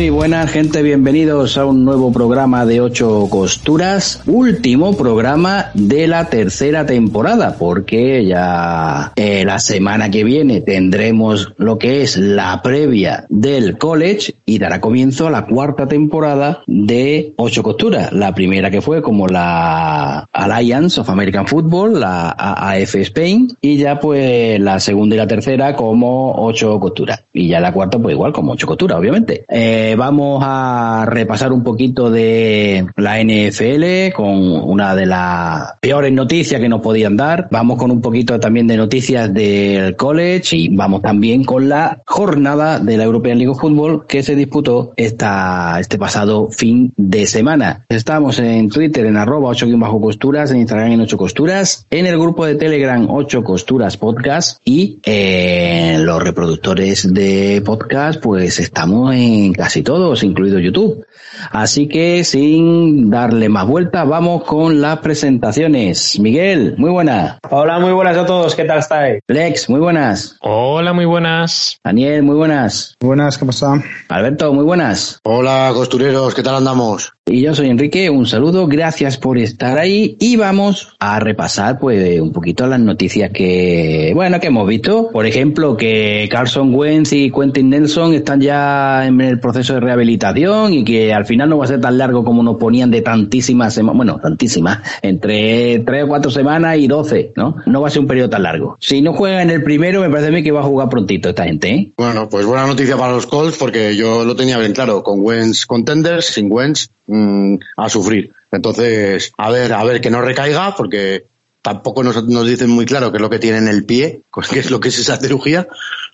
Muy buenas gente, bienvenidos a un nuevo programa de ocho costuras, último programa de la tercera temporada, porque ya eh, la semana que viene tendremos lo que es la previa del college y dará comienzo a la cuarta temporada de ocho costuras. La primera que fue como la Alliance of American Football, la AAF Spain, y ya pues la segunda y la tercera como ocho costuras. Y ya la cuarta pues igual como ocho costuras, obviamente. Eh, vamos a repasar un poquito de la NFL con una de las peores noticias que nos podían dar. Vamos con un poquito también de noticias del college y vamos también con la jornada de la European League of Football que se disputó esta, este pasado fin de semana. Estamos en Twitter en arroba 8 bajo costuras, en Instagram en 8 costuras, en el grupo de Telegram 8 costuras podcast y en los reproductores de podcast pues estamos en casi todos, incluido YouTube. Así que sin darle más vuelta, vamos con las presentaciones. Miguel, muy buenas. Hola, muy buenas a todos. ¿Qué tal estáis? Lex, muy buenas. Hola, muy buenas. Daniel, muy buenas. Buenas, ¿cómo están? Alberto, muy buenas. Hola, costureros, ¿qué tal andamos? Y yo soy Enrique, un saludo, gracias por estar ahí y vamos a repasar pues un poquito las noticias que, bueno, que hemos visto. Por ejemplo, que Carson Wentz y Quentin Nelson están ya en el proceso de rehabilitación y que al final no va a ser tan largo como nos ponían de tantísimas semanas, bueno, tantísimas, entre tres o cuatro semanas y doce, ¿no? No va a ser un periodo tan largo. Si no juega en el primero, me parece a mí que va a jugar prontito esta gente, ¿eh? Bueno, pues buena noticia para los Colts porque yo lo tenía bien claro, con Wentz contenders, sin Wentz mm, a sufrir. Entonces, a ver, a ver que no recaiga porque tampoco nos, nos dicen muy claro qué es lo que tiene en el pie, qué es lo que es esa cirugía,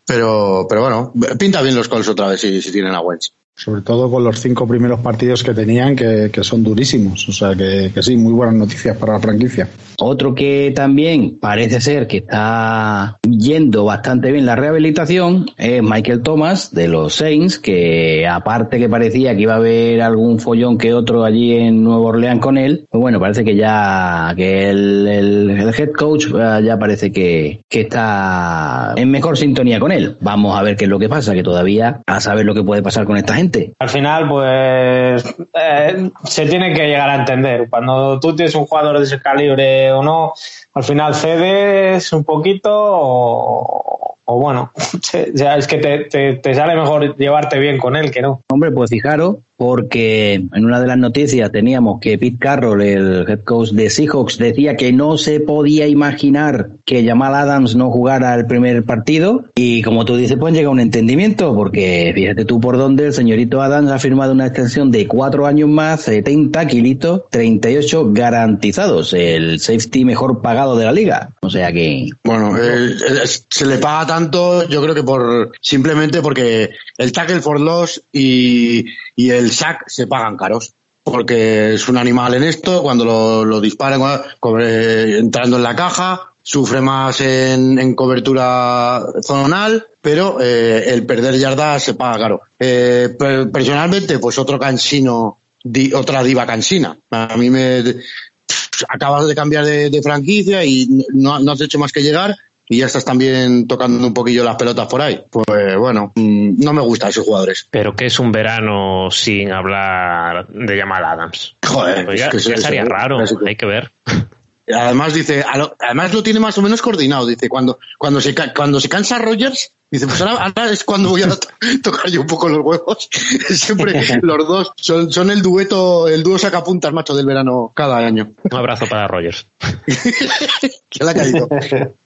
pero, pero bueno, pinta bien los Colts otra vez si, si tienen a Wentz. Sobre todo con los cinco primeros partidos que tenían, que, que son durísimos. O sea que, que, sí, muy buenas noticias para la franquicia. Otro que también parece ser que está yendo bastante bien la rehabilitación es Michael Thomas de los Saints, que aparte que parecía que iba a haber algún follón que otro allí en Nueva Orleans con él, pues bueno, parece que ya que el, el, el head coach eh, ya parece que, que está en mejor sintonía con él. Vamos a ver qué es lo que pasa, que todavía a saber lo que puede pasar con esta gente. Al final, pues eh, se tiene que llegar a entender. Cuando tú tienes un jugador de ese calibre o no, al final cedes un poquito o, o bueno, es que te, te, te, sale mejor llevarte bien con él que no. Hombre, pues fijaros, porque en una de las noticias teníamos que Pete Carroll, el head coach de Seahawks, decía que no se podía imaginar que Jamal Adams no jugara el primer partido y como tú dices, pues llega un entendimiento porque fíjate tú por dónde el señorito Adams ha firmado una extensión de cuatro años más, 70 kilitos, 38 garantizados, el safety mejor pagado de la liga. O sea que... Bueno, eh, se le paga tanto, yo creo que por simplemente porque el tackle for loss y, el sack se pagan caros porque es un animal en esto, cuando lo, lo disparan entrando en la caja, sufre más en, en cobertura zonal, pero eh, el perder yardas se paga caro. Eh, personalmente, pues otro cansino, di, otra diva cansina. A mí me acabas de cambiar de, de franquicia y no, no has hecho más que llegar y ya estás también tocando un poquillo las pelotas por ahí. Pues bueno, no me gustan esos jugadores. Pero que es un verano sin hablar de Jamal Adams. Joder, pues ya, es que ya estaría es, raro, es, hay que ver. Además dice, además lo tiene más o menos coordinado. Dice cuando cuando se cuando se cansa Rogers, dice pues ahora, ahora es cuando voy a tocar yo un poco los huevos. Siempre los dos son, son el dueto, el dúo sacapuntas macho del verano cada año. Un abrazo para Rogers. que le ha caído.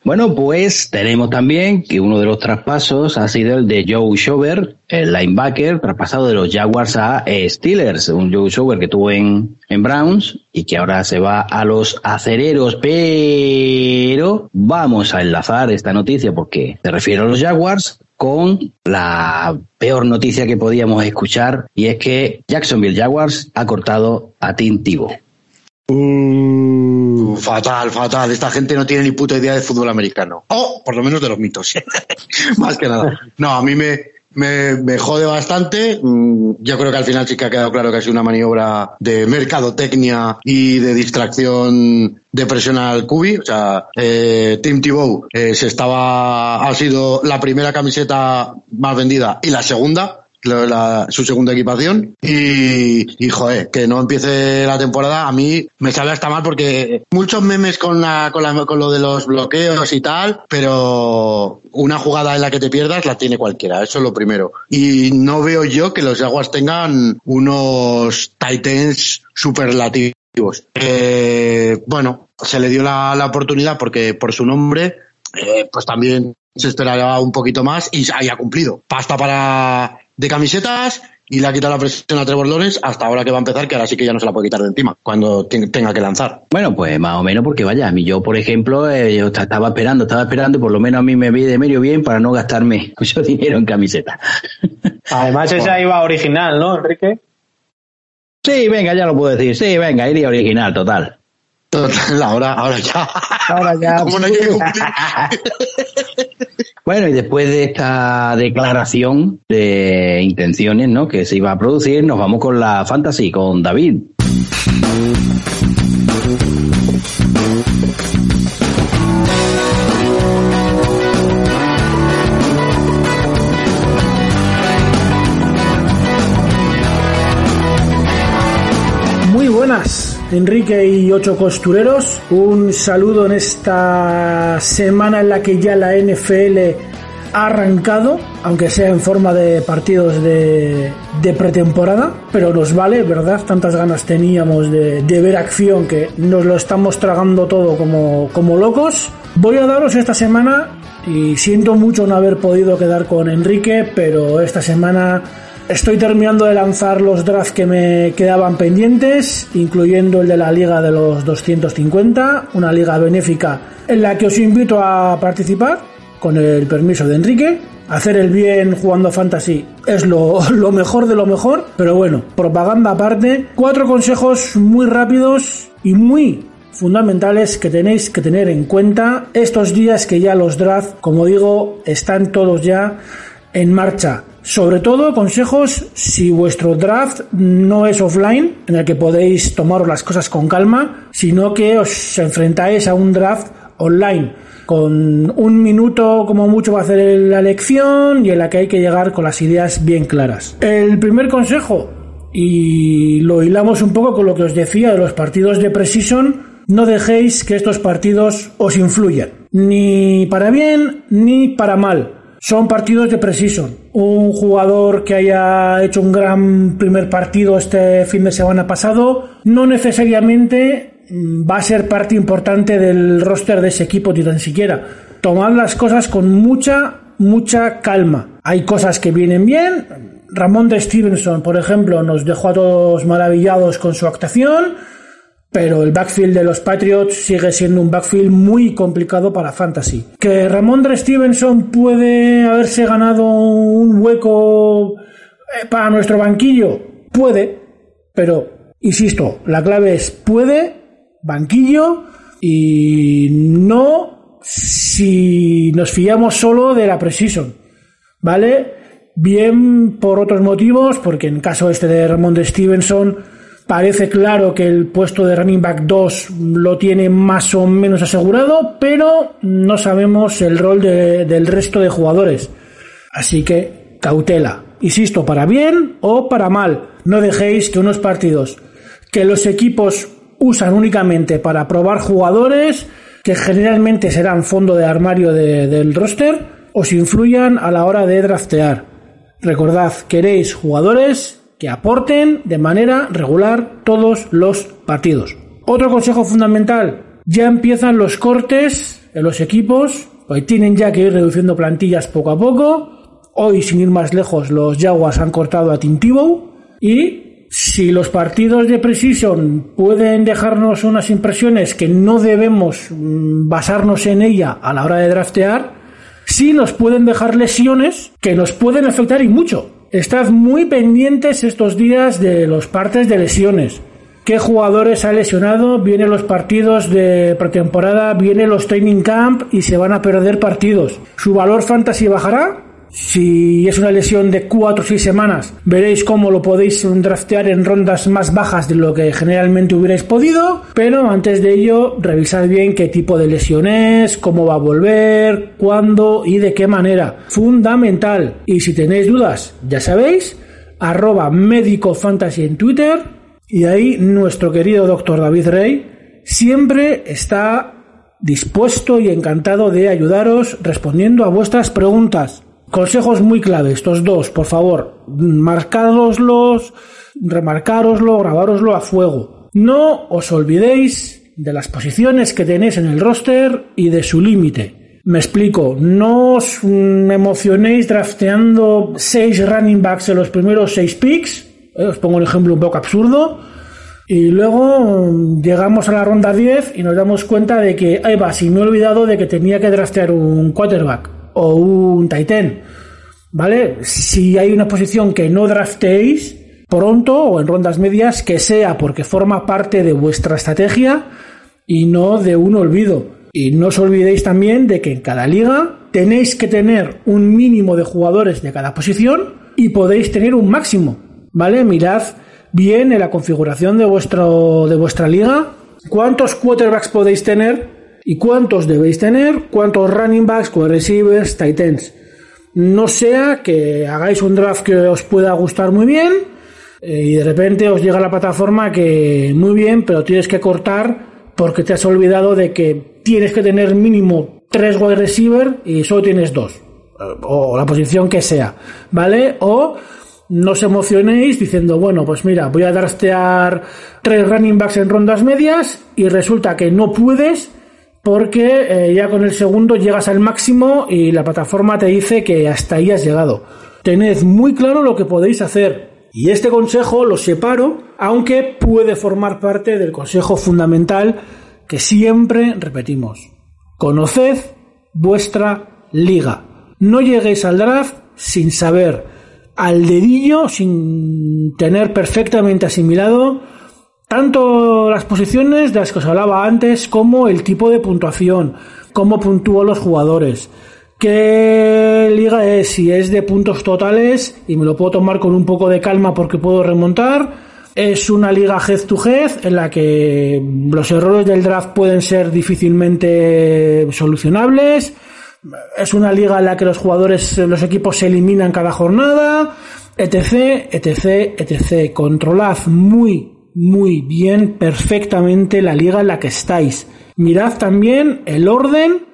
Bueno, pues tenemos también que uno de los traspasos ha sido el de Joe Shover, el linebacker, traspasado de los Jaguars a Steelers, un Joe Shover que tuvo en, en Browns y que ahora se va a los acereros, pero vamos a enlazar esta noticia porque se refiere a los Jaguars con la peor noticia que podíamos escuchar y es que Jacksonville Jaguars ha cortado a Tim Tebow. Uh, fatal, fatal. Esta gente no tiene ni puta idea de fútbol americano. O por lo menos de los mitos. Más que nada. No, a mí me, me, me, jode bastante. Yo creo que al final sí que ha quedado claro que ha sido una maniobra de mercadotecnia y de distracción de presión al cubi. O sea, eh, Tim Tebow eh, se estaba, ha sido la primera camiseta más vendida y la segunda su segunda equipación y, y, joder, que no empiece la temporada a mí me sabe hasta mal porque muchos memes con, la, con, la, con lo de los bloqueos y tal, pero una jugada en la que te pierdas la tiene cualquiera, eso es lo primero. Y no veo yo que los Jaguars tengan unos Titans superlativos. Eh, bueno, se le dio la, la oportunidad porque por su nombre, eh, pues también se esperaba un poquito más y haya cumplido. Pasta para de camisetas y le ha quitado la presión a Trevor Lawrence hasta ahora que va a empezar, que ahora sí que ya no se la puede quitar de encima cuando tenga que lanzar. Bueno, pues más o menos porque vaya, a mí yo, por ejemplo, eh, yo estaba esperando, estaba esperando y por lo menos a mí me vi de medio bien para no gastarme mucho dinero en camiseta. Además esa iba original, ¿no, Enrique? Sí, venga, ya lo puedo decir. Sí, venga, iría original, total. Total, ahora, ahora ya. Ahora ya. bueno, y después de esta declaración de intenciones, ¿no? Que se iba a producir, nos vamos con la fantasy, con David. Enrique y ocho costureros. Un saludo en esta semana en la que ya la NFL ha arrancado, aunque sea en forma de partidos de, pretemporada, pero nos vale, ¿verdad? Tantas ganas teníamos de, ver acción que nos lo estamos tragando todo como, como locos. Voy a daros esta semana, y siento mucho no haber podido quedar con Enrique, pero esta semana Estoy terminando de lanzar los drafts que me quedaban pendientes, incluyendo el de la Liga de los 250, una liga benéfica en la que os invito a participar, con el permiso de Enrique. Hacer el bien jugando fantasy es lo, lo mejor de lo mejor, pero bueno, propaganda aparte, cuatro consejos muy rápidos y muy fundamentales que tenéis que tener en cuenta estos días que ya los drafts, como digo, están todos ya en marcha. Sobre todo consejos si vuestro draft no es offline, en el que podéis tomaros las cosas con calma, sino que os enfrentáis a un draft online, con un minuto como mucho va a hacer la elección y en la que hay que llegar con las ideas bien claras. El primer consejo, y lo hilamos un poco con lo que os decía de los partidos de Precision, no dejéis que estos partidos os influyan, ni para bien ni para mal son partidos de precision. Un jugador que haya hecho un gran primer partido este fin de semana pasado no necesariamente mm, va a ser parte importante del roster de ese equipo ni tan siquiera. Tomad las cosas con mucha, mucha calma. Hay cosas que vienen bien. Ramón de Stevenson, por ejemplo, nos dejó a todos maravillados con su actuación pero el backfield de los Patriots sigue siendo un backfield muy complicado para Fantasy. Que Ramondre Stevenson puede haberse ganado un hueco eh, para nuestro banquillo, puede, pero insisto, la clave es puede, banquillo y no si nos fiamos solo de la precision, ¿vale? Bien por otros motivos, porque en caso este de Ramondre Stevenson Parece claro que el puesto de running back 2 lo tiene más o menos asegurado, pero no sabemos el rol del resto de jugadores. Así que cautela. Insisto, para bien o para mal. No dejéis que unos partidos que los equipos usan únicamente para probar jugadores, que generalmente serán fondo de armario del roster, os influyan a la hora de draftear. Recordad, queréis jugadores que aporten de manera regular todos los partidos. Otro consejo fundamental, ya empiezan los cortes en los equipos, pues tienen ya que ir reduciendo plantillas poco a poco. Hoy, sin ir más lejos, los Jaguars han cortado a Tintivo y si los partidos de Precision pueden dejarnos unas impresiones que no debemos mm, basarnos en ella a la hora de draftear, sí nos pueden dejar lesiones que nos pueden afectar y mucho. Estad muy pendientes estos días de los partes de lesiones. ¿Qué jugadores ha lesionado? Vienen los partidos de pretemporada, vienen los training camp y se van a perder partidos. ¿Su valor fantasy bajará? Si es una lesión de 4 o 6 semanas, veréis cómo lo podéis draftear en rondas más bajas de lo que generalmente hubierais podido. Pero antes de ello, revisad bien qué tipo de lesión es, cómo va a volver, cuándo y de qué manera. Fundamental. Y si tenéis dudas, ya sabéis, arroba médico fantasy en Twitter. Y ahí nuestro querido doctor David Rey siempre está dispuesto y encantado de ayudaros respondiendo a vuestras preguntas. Consejos muy clave, estos dos, por favor, marcároslos, remarcároslo, grabároslo a fuego. No os olvidéis de las posiciones que tenéis en el roster y de su límite. Me explico, no os emocionéis drafteando seis running backs en los primeros seis picks. Eh, os pongo un ejemplo un poco absurdo y luego mm, llegamos a la ronda 10 y nos damos cuenta de que, ahí va, si me he olvidado de que tenía que draftear un quarterback o un titan. ¿Vale? Si hay una posición que no drafteéis pronto o en rondas medias, que sea porque forma parte de vuestra estrategia y no de un olvido. Y no os olvidéis también de que en cada liga tenéis que tener un mínimo de jugadores de cada posición y podéis tener un máximo. ¿Vale? Mirad bien en la configuración de, vuestro, de vuestra liga cuántos quarterbacks podéis tener y cuántos debéis tener, cuántos running backs, receivers, tight ends. No sea que hagáis un draft que os pueda gustar muy bien eh, y de repente os llega la plataforma que muy bien, pero tienes que cortar porque te has olvidado de que tienes que tener mínimo tres wide receiver y solo tienes dos. O la posición que sea, ¿vale? O no os emocionéis diciendo, bueno, pues mira, voy a draftear tres running backs en rondas medias y resulta que no puedes porque eh, ya con el segundo llegas al máximo y la plataforma te dice que hasta ahí has llegado. Tened muy claro lo que podéis hacer. Y este consejo lo separo, aunque puede formar parte del consejo fundamental que siempre repetimos. Conoced vuestra liga. No lleguéis al draft sin saber al dedillo sin tener perfectamente asimilado tanto las posiciones de las que os hablaba antes como el tipo de puntuación, cómo puntúan los jugadores, qué liga es, si es de puntos totales y me lo puedo tomar con un poco de calma porque puedo remontar, es una liga head to head en la que los errores del draft pueden ser difícilmente solucionables, es una liga en la que los jugadores, los equipos se eliminan cada jornada, etc, etc, etc. Controlad muy, muy bien, perfectamente la liga en la que estáis. Mirad también el orden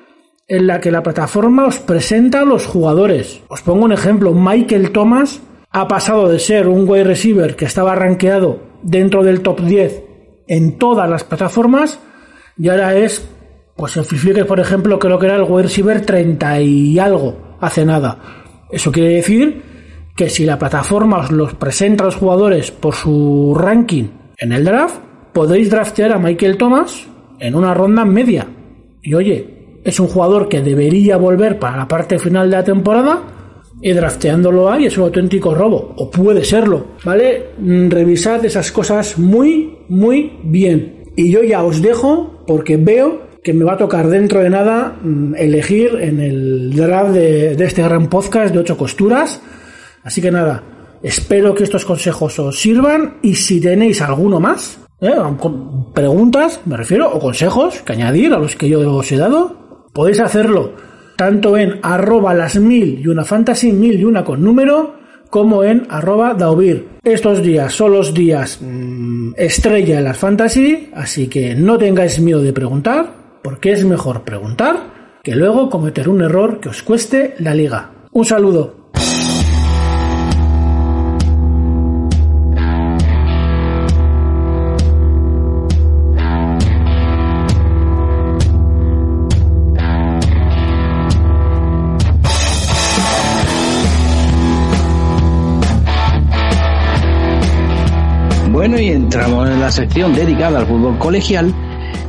en la que la plataforma os presenta a los jugadores. Os pongo un ejemplo. Michael Thomas ha pasado de ser un wide receiver que estaba rankeado dentro del top 10 en todas las plataformas y ahora es pues el Free por ejemplo, creo que era el wide receiver 30 y algo, hace nada. Eso quiere decir que si la plataforma os los presenta a los jugadores por su ranking en el draft, podéis draftear a Michael Thomas en una ronda media. Y oye, es un jugador que debería volver para la parte final de la temporada y drafteándolo ahí es un auténtico robo, o puede serlo, ¿vale? Mm, revisad esas cosas muy, muy bien. Y yo ya os dejo porque veo que me va a tocar dentro de nada mm, elegir en el draft de, este gran podcast de ocho costuras. Así que nada, espero que estos consejos os sirvan y si tenéis alguno más, ¿eh? preguntas, me refiero, o consejos que añadir a los que yo os he dado, podéis hacerlo tanto en arroba las mil y una fantasy, mil y una con número, como en arroba daubir. Estos días son los días mm, estrella en las fantasy, así que no tengáis miedo de preguntar, porque es mejor preguntar que luego cometer un error que os cueste la liga. Un saludo. Bueno, y entramos en la sección dedicada al fútbol colegial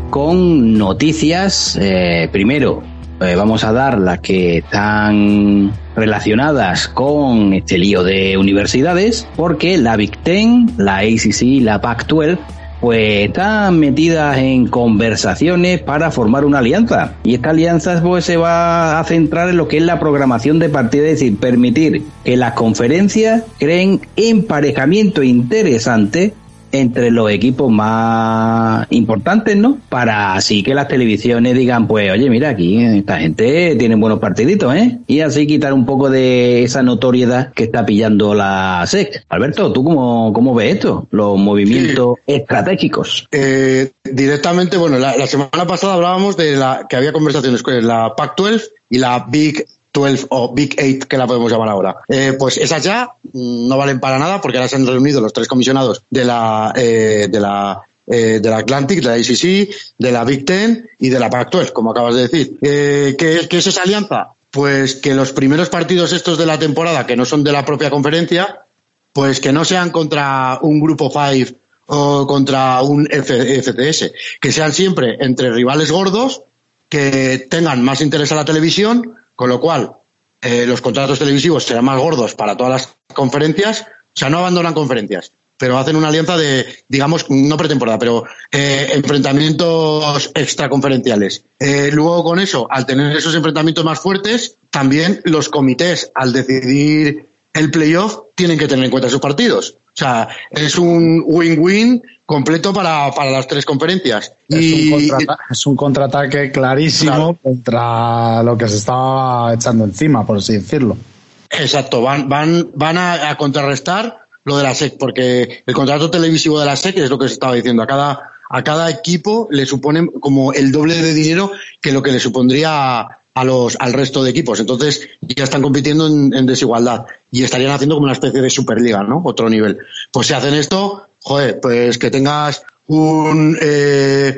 con noticias. Eh, primero, eh, vamos a dar las que están relacionadas con este lío de universidades, porque la Big Ten, la ACC y la Pac-12 pues están metidas en conversaciones para formar una alianza. Y esta alianza pues se va a centrar en lo que es la programación de partidos, es decir, permitir que las conferencias creen emparejamiento interesante entre los equipos más importantes, ¿no? Para así que las televisiones digan, pues, oye, mira, aquí esta gente tiene buenos partiditos, ¿eh? Y así quitar un poco de esa notoriedad que está pillando la SEC. Alberto, ¿tú cómo, cómo ves esto? Los movimientos estratégicos. Eh, directamente, bueno, la, la, semana pasada hablábamos de la que había conversaciones con la Pac-12 y la Big 12 o Big 8 que la podemos llamar ahora. Eh, pues esas ya mm, no valen para nada porque ahora se han reunido los tres comisionados de la, eh, de la eh, de la Atlantic, de la ACC, de la Big Ten y de la Pac-12, como acabas de decir. Eh, ¿qué, ¿Qué es esa alianza? Pues que los primeros partidos estos de la temporada, que no son de la propia conferencia, pues que no sean contra un grupo 5 o contra un F FCS, que sean siempre entre rivales gordos, que tengan más interés a la televisión, con lo cual eh, los contratos televisivos serán más gordos para todas las conferencias, o sea, no abandonan conferencias, pero hacen una alianza de, digamos, no pretemporada, pero eh, enfrentamientos extraconferenciales. Eh, luego con eso, al tener esos enfrentamientos más fuertes, también los comités, al decidir el playoff, tienen que tener en cuenta sus partidos. O sea, es un win-win completo para, para, las tres conferencias. Es, y, un, contrata es un contraataque clarísimo claro. contra lo que se estaba echando encima, por así decirlo. Exacto, van, van, van a, a contrarrestar lo de la SEC, porque el contrato televisivo de la SEC es lo que se estaba diciendo. A cada, a cada equipo le suponen como el doble de dinero que lo que le supondría a los, al resto de equipos. Entonces ya están compitiendo en, en, desigualdad y estarían haciendo como una especie de superliga, ¿no? Otro nivel. Pues si hacen esto, joder, pues que tengas un, eh,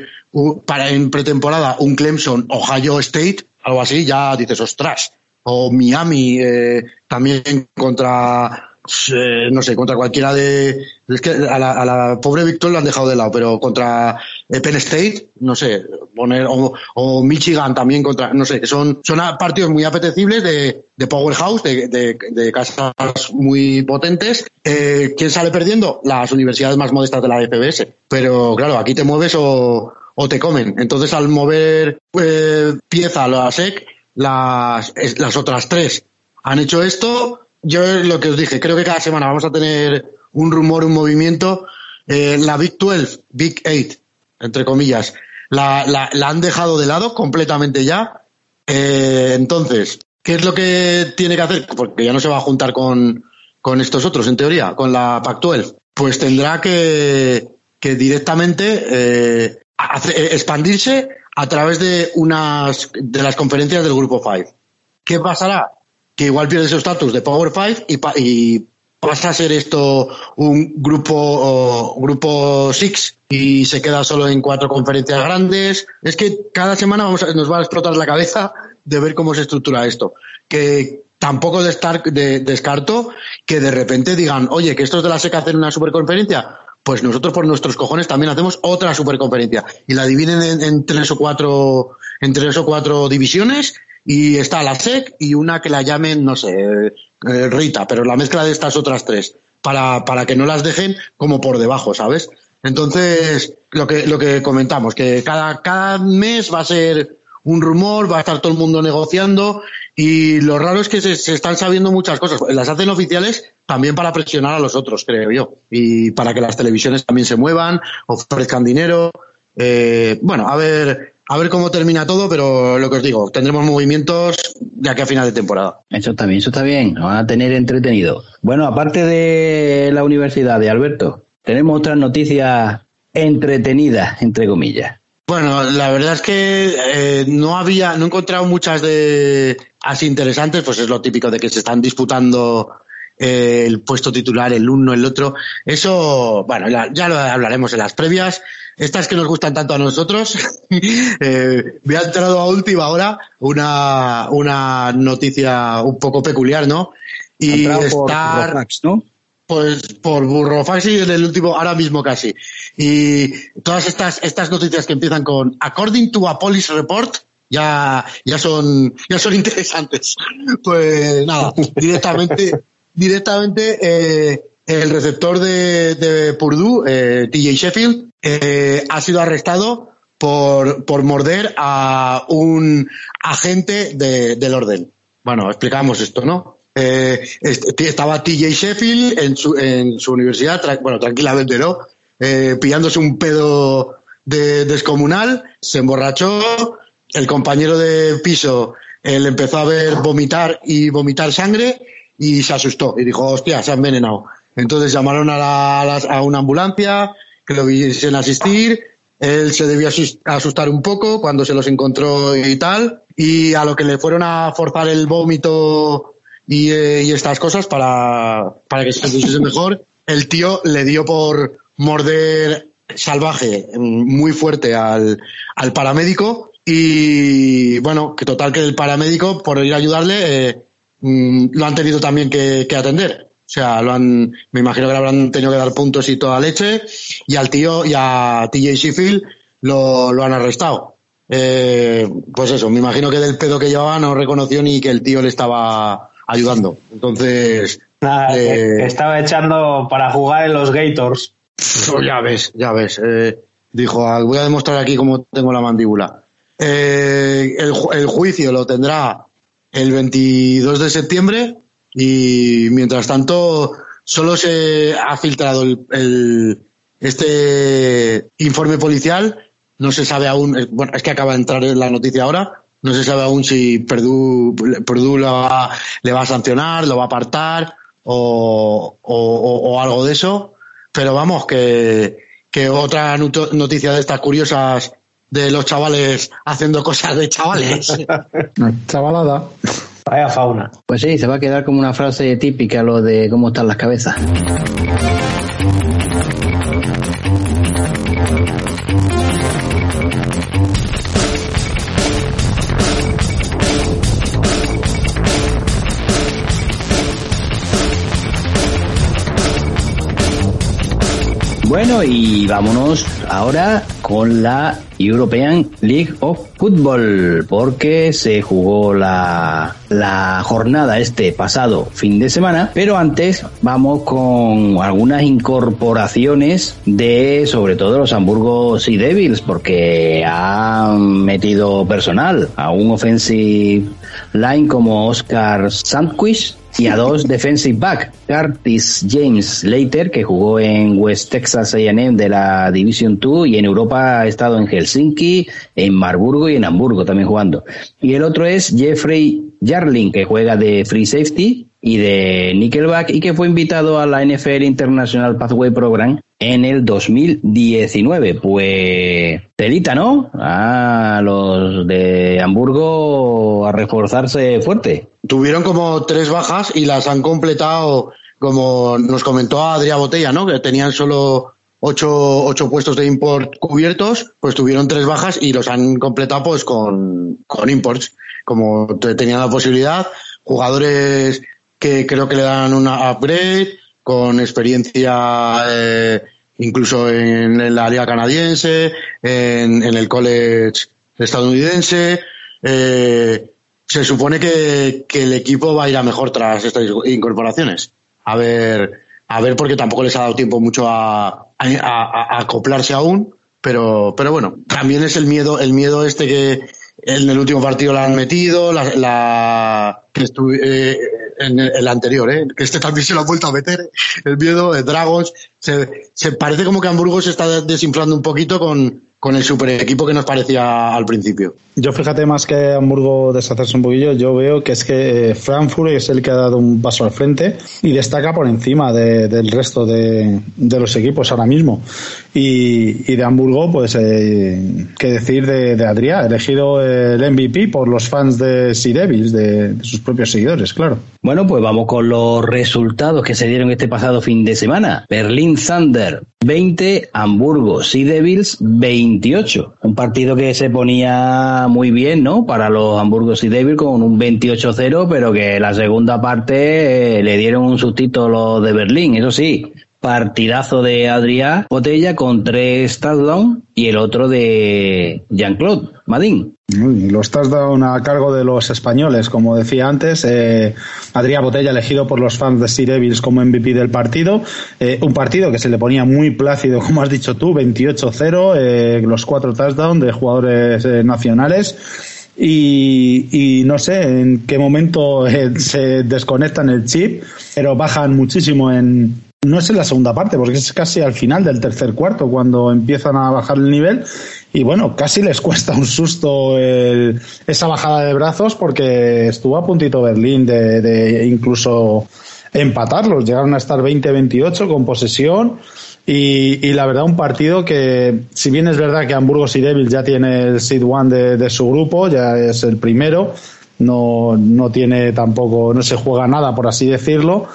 para en pretemporada un Clemson, Ohio State, algo así, ya dices, ostras. O Miami, eh, también contra eh, no sé, contra cualquiera de. Es que a la, a la pobre Victor lo han dejado de lado, pero contra eh, Penn State, no sé, poner. O, o, Michigan también contra. No sé, son, son partidos muy apetecibles de, de Powerhouse, de, de, de, casas muy potentes. Eh, ¿Quién sale perdiendo? Las universidades más modestas de la FBS. Pero claro, aquí te mueves o, o te comen. Entonces, al mover eh, pieza a la SEC, las, las otras tres han hecho esto yo lo que os dije, creo que cada semana vamos a tener un rumor, un movimiento. Eh, la Big 12, Big 8, entre comillas, la, la, la han dejado de lado completamente ya. Eh, entonces, ¿qué es lo que tiene que hacer? Porque ya no se va a juntar con, con estos otros, en teoría, con la Pac 12. Pues tendrá que, que directamente eh, hace, expandirse a través de unas de las conferencias del grupo 5. ¿Qué pasará? que igual pierde su estatus de Power 5 y, y, pasa a ser esto un grupo o, grupo 6 y se queda solo en cuatro conferencias grandes. Es que cada semana vamos a, nos va a explotar la cabeza de ver cómo se estructura esto. Que tampoco de, descarto que de repente digan, oye, que estos de la SECA hacen una superconferencia, pues nosotros por nuestros cojones también hacemos otra superconferencia y la dividen en, en tres o cuatro en tres o cuatro divisiones y está la SEC y una que la llamen, no sé, eh, Rita, pero la mezcla de estas otras tres, para, para que no las dejen como por debajo, ¿sabes? Entonces, lo que, lo que comentamos, que cada, cada mes va a ser un rumor, va a estar todo el mundo negociando y lo raro es que se, se, están sabiendo muchas cosas. Las hacen oficiales también para presionar a los otros, creo yo, y para que las televisiones también se muevan, ofrezcan dinero. Eh, bueno, a ver, a ver cómo termina todo, pero lo que os digo, tendremos movimientos de aquí a final de temporada. Eso está bien, eso está bien, nos van a tener entretenido. Bueno, aparte de la universidad de Alberto, tenemos otras noticias entretenidas, entre comillas. Bueno, la verdad es que eh, no había, no he encontrado muchas de así interesantes, pues es lo típico de que se están disputando eh, el puesto titular, el uno, el otro. Eso, bueno, ya, lo hablaremos en las previas. Estas que nos gustan tanto a nosotros. eh, me ha entrado a última hora una, una noticia un poco peculiar, ¿no? Y estar, por ¿no? Pues por Burrofax y en el último, ahora mismo casi. Y todas estas, estas noticias que empiezan con According to a Police Report, ya, ya son, ya son interesantes. Pues nada, directamente, directamente, eh, el receptor de, de Purdue, eh, TJ Sheffield, eh, ha sido arrestado por, por morder a un agente de- del orden. Bueno, explicamos esto, ¿no? Eh, est- estaba TJ Sheffield en su, en su universidad, tra- bueno, tranquilamente, ¿no? Eh, pillándose un pedo de, descomunal, se emborrachó, el compañero de piso eh, le empezó a ver vomitar y vomitar sangre y se asustó y dijo, hostia, se ha envenenado. Entonces llamaron a, la- a una ambulancia que lo viesen asistir, él se debió asus- asustar un poco cuando se los encontró y tal, y a lo que le fueron a forzar el vómito y, eh, y estas cosas para, para que se pusiese mejor, el tío le dio por morder salvaje mm, muy fuerte al, al paramédico y bueno, que total que el paramédico por ir a ayudarle eh, mm, lo han tenido también que, que atender. O sea, lo han, me imagino que le habrán tenido que dar puntos y toda leche y al tío y a TJ Sheffield lo, lo han arrestado. Eh, pues eso, me imagino que del pedo que llevaba no reconoció ni que el tío le estaba ayudando. Entonces, Nada, eh, estaba echando para jugar en los Gators. pues ya ves, ya ves. eh, dijo, "Ah, voy a demostrar aquí cómo tengo la mandíbula. El juicio lo tendrá el 22 de septiembre y mientras tanto solo se ha filtrado el, el- este informe policial. No se sabe aún, bueno, es que acaba de entrar en la noticia ahora. No se sabe aún si Perdue, Perdue le, va, a sancionar, lo va a apartar o, o- o- algo de eso. Pero vamos, que, que otra noticia de estas curiosas de los chavales haciendo cosas de chavales. Chavalada. Fauna. Pues sí, se va a quedar como una frase típica lo de cómo están las cabezas. Bueno, y vámonos ahora con la European League of Football, porque se jugó la, la jornada este pasado fin de semana, pero antes vamos con algunas incorporaciones de sobre todo los Hamburgo Sea Devils, porque han metido personal a un offensive line como Oscar Sandquist y a dos defensive back, Curtis James Later, que jugó en West Texas A&M de la Division 2 y en Europa ha estado en Helsinki, en Marburgo y en Hamburgo también jugando. Y el otro es Jeffrey Jarling, que juega de free safety y de Nickelback y que fue invitado a la NFL International Pathway Program en el 2019. Pues telita, ¿no? A los de Hamburgo a reforzarse fuerte. Tuvieron como tres bajas y las han completado, como nos comentó Adrián Botella, ¿no? Que tenían solo ocho, ocho puestos de import cubiertos, pues tuvieron tres bajas y los han completado pues con, con imports, como te- tenían la posibilidad. Jugadores que creo que le dan una upgrade, con experiencia eh, incluso en, la liga canadiense, en, el college estadounidense. Eh, se supone que, el equipo va a ir a mejor tras estas incorporaciones. A ver, a ver porque tampoco les ha dado tiempo mucho a acoplarse aún, pero, pero bueno, también es el miedo, el miedo este que en el último partido la han metido, la, la que estuve, eh, en el, anterior, ¿eh? que este también se lo ha vuelto a meter, el miedo de Dragons, se, se parece como que Hamburgo se está desinflando un poquito con, con el super equipo que nos parecía al principio. Yo fíjate más que Hamburgo deshacerse un poquillo, yo veo que es que eh, Frankfurt es el que ha dado un paso al frente y destaca por encima de- del resto de, de los equipos ahora mismo. Y, y de Hamburgo, pues, eh, qué decir de, de Adrià, elegido el MVP por los fans de Sea Devils, de, de sus propios seguidores, claro. Bueno, pues vamos con los resultados que se dieron este pasado fin de semana. Berlín Thunder 20, Hamburgo Sea Devils 28. Un partido que se ponía muy bien, ¿no? Para los Hamburgo Sea Devils con un 28-0, pero que la segunda parte eh, le dieron un sustito los de Berlín. Eso sí, partidazo de Adrià Botella con tres touchdowns y el otro de Jean-Claude Madín. Y los touchdowns a cargo de los españoles, como decía antes, eh, Adrià Botella elegido por los fans de Sea Devils como MVP del partido, eh, un partido que se le ponía muy plácido, como has dicho tú, 28-0, eh, los cuatro touchdowns de jugadores eh, nacionales. Y, y, no sé en qué momento eh, se desconectan el chip, pero bajan muchísimo en, no es en la segunda parte, porque es casi al final del tercer cuarto cuando empiezan a bajar el nivel y bueno, casi les cuesta un susto el, esa bajada de brazos porque estuvo a puntito Berlín de, incluso empatarlos, llegaron a estar 20-28 con posesión y, y, la verdad un partido que si bien es verdad que Hamburgos y Devil ya tiene el seed one de, de su grupo, ya es el primero, no, no tiene tampoco, no se juega nada por así decirlo,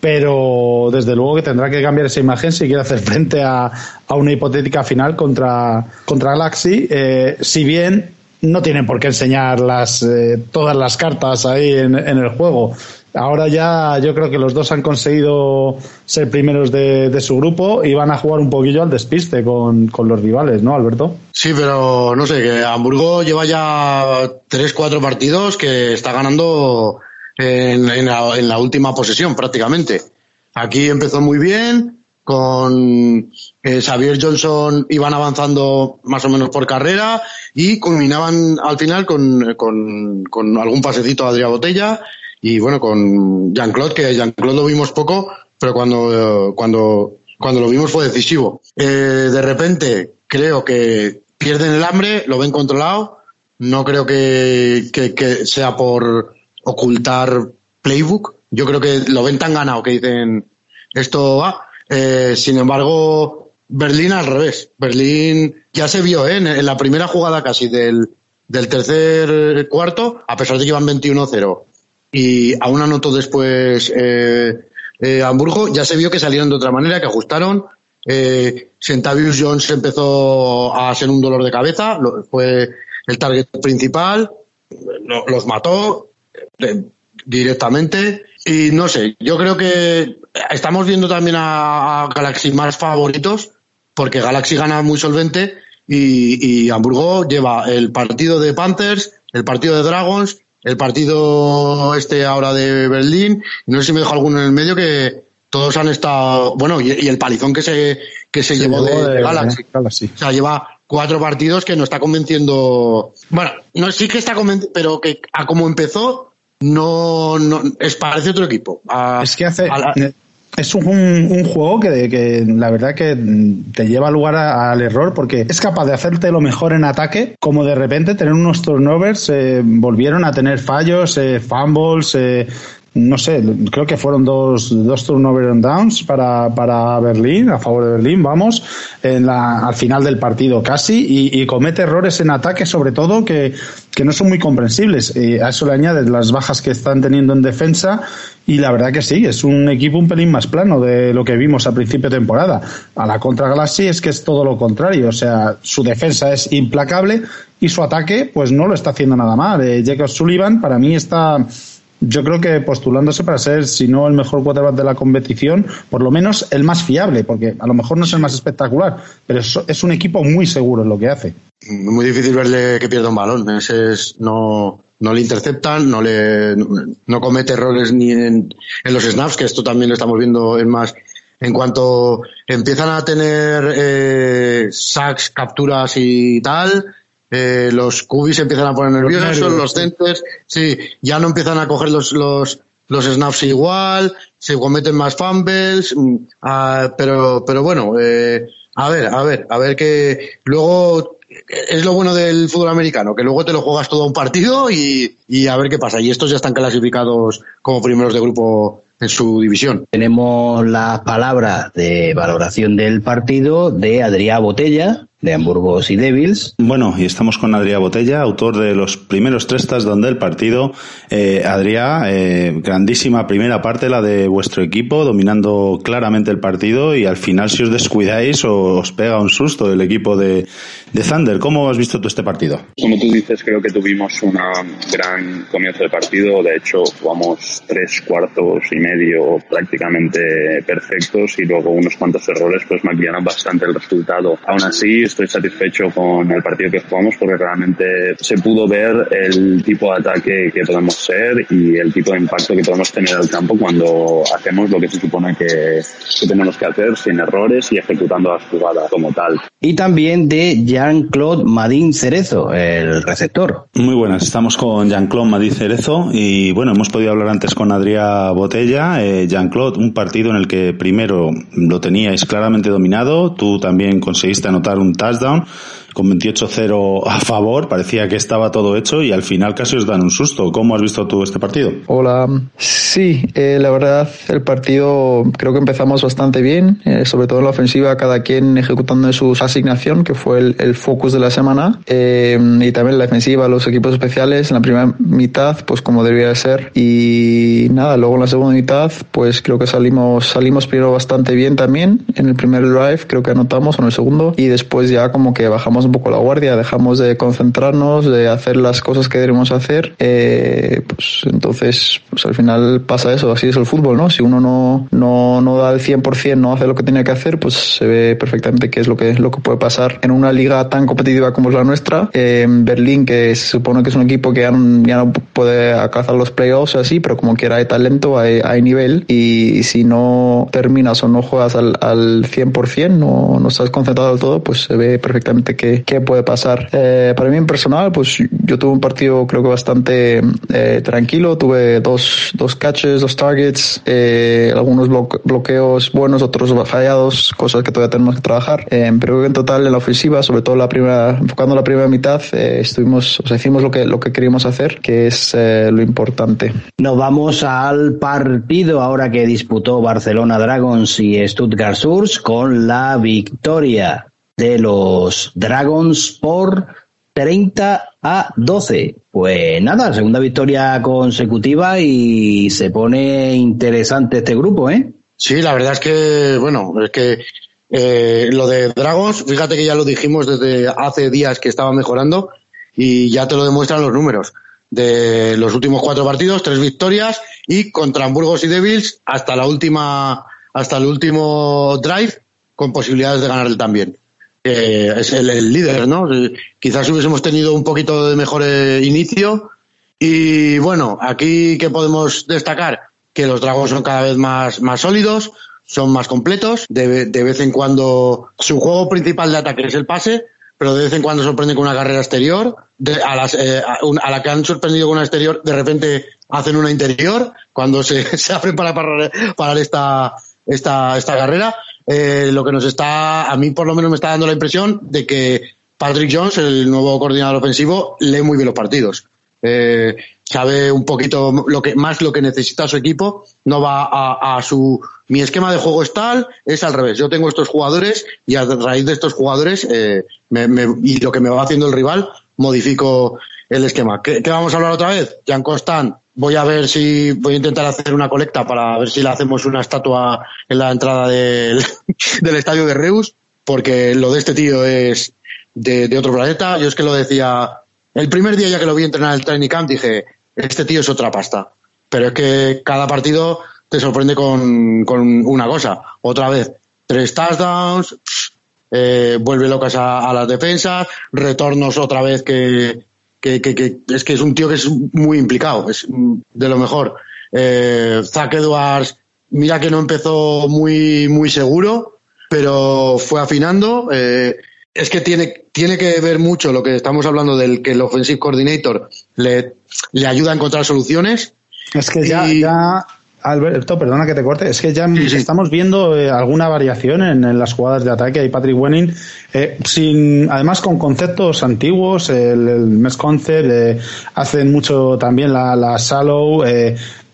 pero desde luego que tendrá que cambiar esa imagen si quiere hacer frente a, a una hipotética final contra, contra Galaxy, eh, si bien no tienen por qué enseñar las, eh, todas las cartas ahí en, en, el juego. Ahora ya yo creo que los dos han conseguido ser primeros de, de su grupo y van a jugar un poquillo al despiste con, con, los rivales, ¿no, Alberto? Sí, pero no sé, que Hamburgo lleva ya tres, cuatro partidos que está ganando en, en, la, en, la, última posesión prácticamente. Aquí empezó muy bien, con eh, Xavier Johnson iban avanzando más o menos por carrera y culminaban al final con, con, con algún pasecito a Adrià Botella y bueno, con Jean-Claude, que Jean-Claude lo vimos poco, pero cuando, cuando, cuando lo vimos fue decisivo. Eh, de repente creo que pierden el hambre, lo ven controlado, no creo que, que, que sea por, ocultar playbook. Yo creo que lo ven tan ganado que dicen esto va. Eh, sin embargo, Berlín al revés. Berlín ya se vio ¿eh? en, la primera jugada casi del, del tercer cuarto, a pesar de que iban 21-0 y aún anotó después eh, eh, Hamburgo, ya se vio que salieron de otra manera, que ajustaron. Eh, Sentavius Jones empezó a ser un dolor de cabeza, lo, fue el target principal, lo, los mató, directamente. Y no sé, yo creo que estamos viendo también a, a Galaxy más favoritos, porque Galaxy gana muy solvente y, y, Hamburgo lleva el partido de Panthers, el partido de Dragons, el partido este ahora de Berlín, no sé si me dejo alguno en el medio que todos han estado, bueno, y, y el palizón que se, que se, se llevó, de, Galaxy. Galaxy. O sea, lleva cuatro partidos que no está convenciendo. Bueno, no sí que está convenciendo, pero que a como empezó, no, no es parece otro equipo. A, es que hace. Es un, un juego que, que, la verdad que te lleva lugar a, al error porque es capaz de hacerte lo mejor en ataque, como de repente tener unos turnovers, eh, volvieron a tener fallos, eh, fumbles, eh, no sé, creo que fueron dos, dos turnover and downs para, para Berlín, a favor de Berlín, vamos, en la, al final del partido casi, y, y comete errores en ataque, sobre todo, que, que no son muy comprensibles. Y a eso le añades las bajas que están teniendo en defensa, y la verdad que sí, es un equipo un pelín más plano de lo que vimos a principio de temporada. A la contra Galaxy es que es todo lo contrario, o sea, su defensa es implacable y su ataque, pues no lo está haciendo nada mal. Eh, Jacob Sullivan, para mí, está yo creo que postulándose para ser, si no el mejor quarterback de la competición, por lo menos el más fiable, porque a lo mejor no es el más espectacular, pero es, un equipo muy seguro en lo que hace. Muy difícil verle que pierda un balón. Ese es, no, no le interceptan, no le, no comete errores ni en, en los snaps, que esto también lo estamos viendo en más. En cuanto empiezan a tener eh, sacks, capturas y tal, eh, los cubis se empiezan a poner nerviosos, los, los centers, sí, ya no empiezan a coger los, los, los snaps igual, se cometen más fumbles, uh, pero, pero bueno, eh, a ver, a ver, a ver que luego es lo bueno del fútbol americano, que luego te lo juegas todo un partido y, y a ver qué pasa. Y estos ya están clasificados como primeros de grupo en su división. Tenemos las palabras de valoración del partido de Adrià Botella, de Hamburgos y Devils. Bueno, y estamos con Adrián Botella, autor de los primeros tres touchdowns del partido. Eh, Adrián, eh, grandísima primera parte, la de vuestro equipo, dominando claramente el partido y al final si os descuidáis os pega un susto el equipo de, de Thunder. ¿Cómo has visto tú este partido? Como tú dices, creo que tuvimos un gran comienzo de partido. De hecho, jugamos tres cuartos y medio prácticamente perfectos y luego unos cuantos errores pues maquillaron bastante el resultado. Aún así, estoy satisfecho con el partido que jugamos porque realmente se pudo ver el tipo de ataque que podemos ser y el tipo de impacto que podemos tener al campo cuando hacemos lo que se supone que, tenemos que hacer sin errores y ejecutando las jugadas como tal. Y también de Jean-Claude Madin Cerezo, el receptor. Muy buenas, estamos con Jean-Claude Madin Cerezo y bueno, hemos podido hablar antes con Adrián Botella. Eh, Jean-Claude, un partido en el que primero lo teníais claramente dominado, tú también conseguiste anotar un touchdown con 28-0 a favor, parecía que estaba todo hecho y al final casi os dan un susto. ¿Cómo has visto tú este partido? Hola, sí, eh, la verdad el partido creo que empezamos bastante bien, eh, sobre todo en la ofensiva, cada quien ejecutando su asignación, que fue el, focus de la semana, eh, y también la defensiva, los equipos especiales en la primera mitad, pues como debía ser, y nada, luego en la segunda mitad, pues creo que salimos, salimos primero bastante bien también, en el primer drive creo que anotamos, en el segundo, y después ya como que bajamos un poco la guardia, dejamos de concentrarnos, de hacer las cosas que debemos hacer, eh, pues entonces pues al final pasa eso, así es el fútbol, ¿no? Si uno no, no, no da el 100%, no hace lo que tiene que hacer, pues se ve perfectamente qué es lo que, lo que puede pasar en una liga tan competitiva como es la nuestra. en Berlín, que se supone que es un equipo que ya, no puede alcanzar los playoffs así, pero como quiera hay talento, hay, hay nivel y si no terminas o no juegas al, al 100%, no, no estás concentrado del todo, pues se ve perfectamente que qué, puede pasar. Eh, para mí en personal, pues yo tuve un partido creo que bastante eh, tranquilo, tuve dos, dos catches, dos targets, eh, algunos bloqueos buenos, otros fallados, cosas que todavía tenemos que trabajar, pero en total en la ofensiva, sobre todo la primera, enfocando la primera mitad, estuvimos, o sea, hicimos lo que, lo que queríamos hacer, que es lo importante. Nos vamos al partido ahora que disputó Barcelona Dragons y Stuttgart Surs con la victoria de los Dragons por 30 a 12. Pues nada, segunda victoria consecutiva y se pone interesante este grupo, ¿eh? Sí, la verdad es que, bueno, es que eh, lo de Dragons, fíjate que ya lo dijimos desde hace días que estaba mejorando y ya te lo demuestran los números. De los últimos cuatro partidos, tres victorias y contra Hamburgos y Devils hasta la última, hasta el último drive con posibilidades de ganarle también es el, líder, ¿no? Quizás hubiésemos tenido un poquito de mejor eh, inicio. Y bueno, aquí que podemos destacar que los dragos son cada vez más, más sólidos, son más completos. De, de vez en cuando su juego principal de ataque es el pase, pero de vez en cuando sorprende con una carrera exterior. a, las, eh, a, la que han sorprendido con una exterior, de repente hacen una interior cuando se, se abren para parar, esta, esta, esta carrera. Eh, lo que nos está, a mí por lo menos me está dando la impresión de que Patrick Jones, el nuevo coordinador ofensivo, lee muy bien los partidos. Eh, sabe un poquito lo que más lo que necesita su equipo, no va a, su mi esquema de juego es tal, es al revés. Yo tengo estos jugadores y a raíz de estos jugadores eh, y lo que me va haciendo el rival modifico el esquema. ¿Qué, vamos a hablar otra vez? Jan Constant voy a ver si voy a intentar hacer una colecta para ver si le hacemos una estatua en la entrada del, estadio de Reus, porque lo de este tío es de, otro planeta. Yo es que lo decía el primer día ya que lo vi entrenar en el training camp, dije, este tío es otra pasta. Pero es que cada partido te sorprende con, una cosa. Otra vez, tres touchdowns, eh, vuelve locas a las defensas, retornos otra vez que, que, que, es que es un tío que es muy implicado, es de lo mejor. Eh, Zach Edwards, mira que no empezó muy, muy seguro, pero fue afinando. Eh, es que tiene, tiene que ver mucho lo que estamos hablando del que el offensive coordinator le, le ayuda a encontrar soluciones. Es que ya, ya Alberto, perdona que te corte, es que ya estamos viendo eh, alguna variación en, las jugadas de ataque. Hay Patrick Wenning, eh, sin, además con conceptos antiguos, el, el Concept, eh, hacen mucho también la, la Shallow,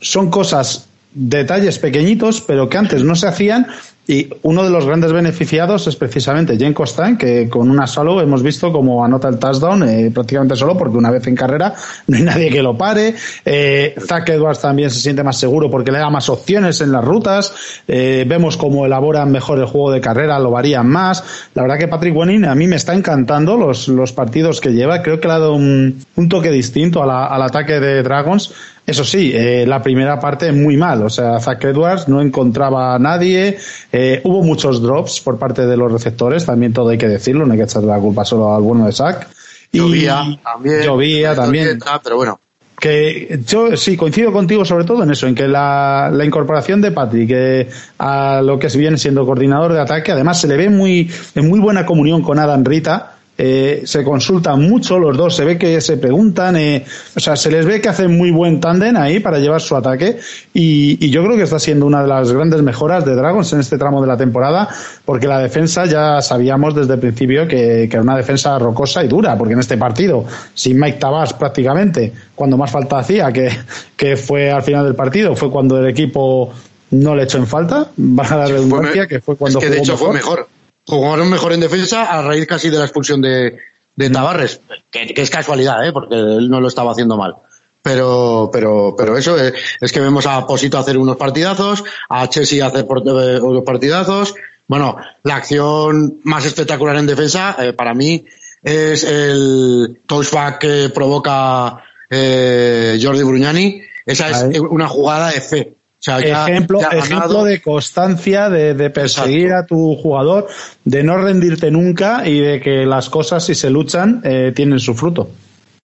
son cosas, detalles pequeñitos, pero que antes no se hacían Y uno de los grandes beneficiados es precisamente Jen Costain, que con una solo hemos visto como anota el touchdown eh, prácticamente solo, porque una vez en carrera no hay nadie que lo pare. Eh, Zach Edwards también se siente más seguro porque le da más opciones en las rutas. Eh, vemos cómo elaboran mejor el juego de carrera, lo varían más. La verdad que Patrick Wenning a mí me está encantando los, los partidos que lleva. Creo que le ha dado un, un toque distinto al ataque de Dragons. Eso sí, eh, la primera parte muy mal. O sea, Zach Edwards no encontraba a nadie. Eh, hubo muchos drops por parte de los receptores, también todo hay que decirlo, no hay que echarle la culpa solo al bueno de Zach. Y Llovía también. Llovía también. Pero bueno. Que yo sí coincido contigo sobre todo en eso, en que la, la incorporación de Patrick eh, a lo que viene siendo coordinador de ataque, además se le ve muy en muy buena comunión con Adam Rita. Eh, se consultan mucho los dos, se ve que se preguntan, eh, o sea, se les ve que hacen muy buen tándem ahí para llevar su ataque y, y yo creo que está siendo una de las grandes mejoras de Dragons en este tramo de la temporada, porque la defensa ya sabíamos desde el principio que, que era una defensa rocosa y dura, porque en este partido, sin Mike Tabas prácticamente, cuando más falta hacía, que, que fue al final del partido, fue cuando el equipo no le echó en falta, baja la Fue redundancia, me- que fue cuando es que de jugó hecho fue mejor. Jugaron mejor en defensa a raíz casi de la expulsión de, de Tabarres, que, que es casualidad, ¿eh? porque él no lo estaba haciendo mal. Pero, pero, pero eso es, es que vemos a Posito hacer unos partidazos, a Chelsea hacer por- eh, unos partidazos. Bueno, la acción más espectacular en defensa, eh, para mí, es el touchback que provoca eh, Jordi Brugnani. Esa es una jugada de fe. O sea, ya- ejemplo, ya ejemplo de constancia, de, de perseguir a tu jugador, de no rendirte nunca y de que las cosas, si se luchan, eh, tienen su fruto.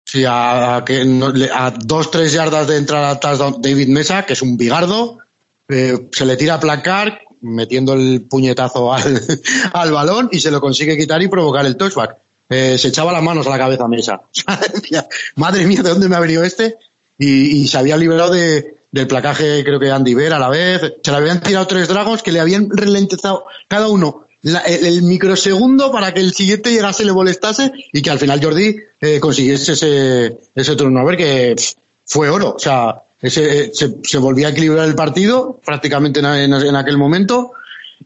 Sí, a, a que no- le- a dos, tres yardas de entrar a touchdown David Mesa, que es un bigardo, eh, se le tira a placar, metiendo el puñetazo al, al balón y se lo consigue quitar y provocar el touchback. Eh, se echaba las manos a la cabeza Mesa. Madre mía, ¿de dónde me ha venido este? Y, y se había librado de, del placaje, creo que Andy Ver a la vez. Se le habían tirado tres dragos que le habían ralentizado cada uno la- el, microsegundo para que el siguiente llegase le molestase y que al final Jordi eh, consiguiese ese, ese turnover que fue oro. O sea, ese, eh, se, se volvía a equilibrar el partido prácticamente en, en- aquel momento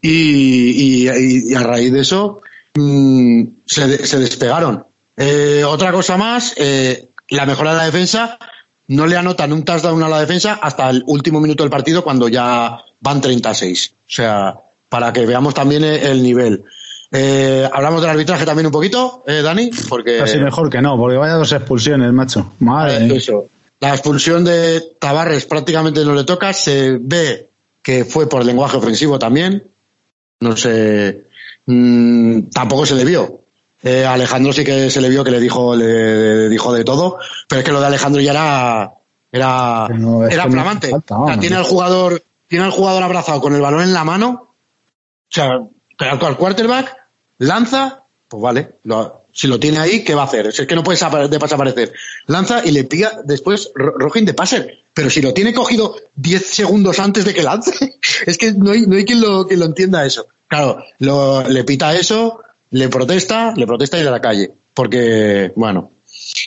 y, y- a raíz de eso mm, se, se despegaron. Eh, otra cosa más, la mejora de la defensa, no le anotan un touchdown a la defensa hasta el último minuto del partido cuando ya van 36. O sea, para que veamos también el, el nivel. Eh, hablamos del arbitraje también un poquito, eh, Dani, porque Casi mejor que no, porque vaya dos expulsiones, macho. Madre eso. La expulsión de Tabarres prácticamente no le toca. Se ve que fue por lenguaje ofensivo también. No sé. mm, tampoco se le vio. Eh, Alejandro sí que se le vio que le dijo, le dijo de todo. Pero es que lo de Alejandro ya era, era, no, era flamante. falta, O sea, tiene al jugador, tiene al jugador abrazado con el balón en la mano. O sea, al quarterback lanza, pues vale, lo- si lo tiene ahí, ¿qué va a hacer? Si es que no puede desapare- de- desaparecer. Lanza y le pilla después ro- Rogin de passer. Pero si lo tiene cogido 10 segundos antes de que lance, es que no hay, no hay quien, lo, quien lo entienda eso. Claro, lo, le pita eso, le protesta, le protesta y de la calle. Porque, bueno,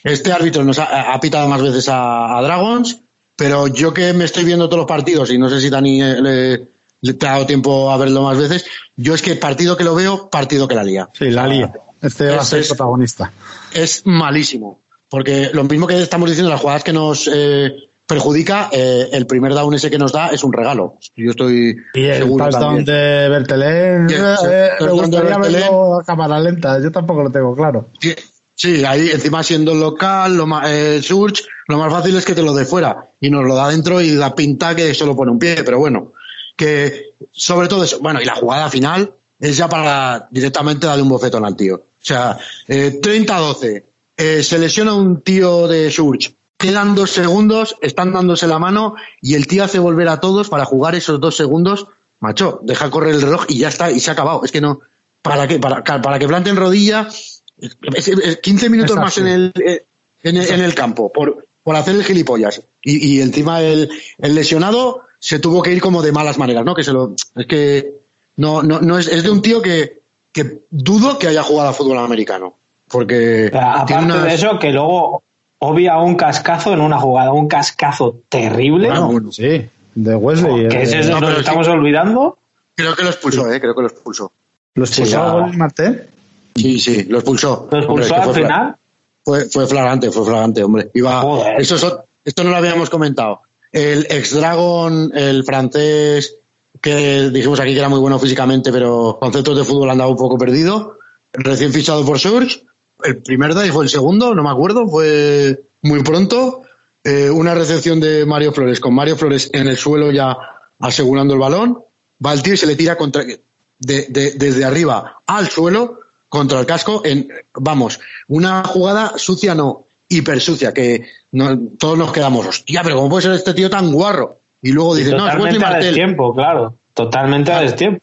este árbitro nos ha, ha pitado más veces a, a Dragons, pero yo que me estoy viendo todos los partidos y no sé si Dani eh, le, le ha dado tiempo a verlo más veces, yo es que partido que lo veo, partido que la lía. Sí, la lía. Este va a es- ser es- protagonista. es malísimo. Porque lo mismo que estamos diciendo, las jugadas que nos eh, perjudica, eh, el primer down ese que nos da es un regalo. Yo estoy Y el seguro touchdown de Bertelén, eh, eh, me de gustaría verlo a cámara lenta. Yo tampoco lo tengo claro. Sí, Sí, ahí encima siendo local, lo más, eh, Surge, lo más fácil es que te lo dé fuera y nos lo da dentro y da pinta que solo pone un pie, pero bueno, que sobre todo eso, bueno, y la jugada final es ya para directamente darle un bofetón al tío. O sea, eh, 30-12, eh, se lesiona un tío de Surge, quedan dos segundos, están dándose la mano y el tío hace volver a todos para jugar esos dos segundos, macho, deja correr el reloj y ya está, y se ha acabado. Es que no, ¿para qué? Para, para que planten rodilla, es- es- 15 minutos Exacto. más en el, eh, en el, en el campo por, por hacer el gilipollas. Y, y encima el, el lesionado se tuvo que ir como de malas maneras, ¿no? Que se lo, es que no, no, no es, es de un tío que, que dudo que haya jugado a fútbol americano. Porque Pero aparte unas- de eso, que luego obvia un cascazo en una jugada, un cascazo terrible. Bueno, sí, de Wesley. que eh, ese es no, lo pero que sí. estamos olvidando. Creo que lo expulsó, eh, creo que lo expulsó. ¿Lo expulsó Sí, ah. Martel? Sí, sí, lo expulsó. ¿Lo expulsó que al final? Fue, fue flagrante, fue flagrante, hombre. Iba, Joder. eso es esto no lo habíamos comentado. El ex-Dragon, el francés, que dijimos aquí que era muy bueno físicamente, pero conceptos de fútbol andaba un poco perdido. Recién fichado por Surge. El primer day fue el segundo, no me acuerdo, fue muy pronto. Eh, una recepción de Mario Flores, con Mario Flores en el suelo ya asegurando el balón. Va al tío y se le tira contra, de- de- desde arriba al suelo contra el casco en, vamos, una jugada sucia no, hiper sucia, que no- todos nos quedamos, hostia, pero ¿cómo puede ser este tío tan guarro? Y luego Y dices, no, es Wesley Martel. destiempo, claro. Totalmente a destiempo.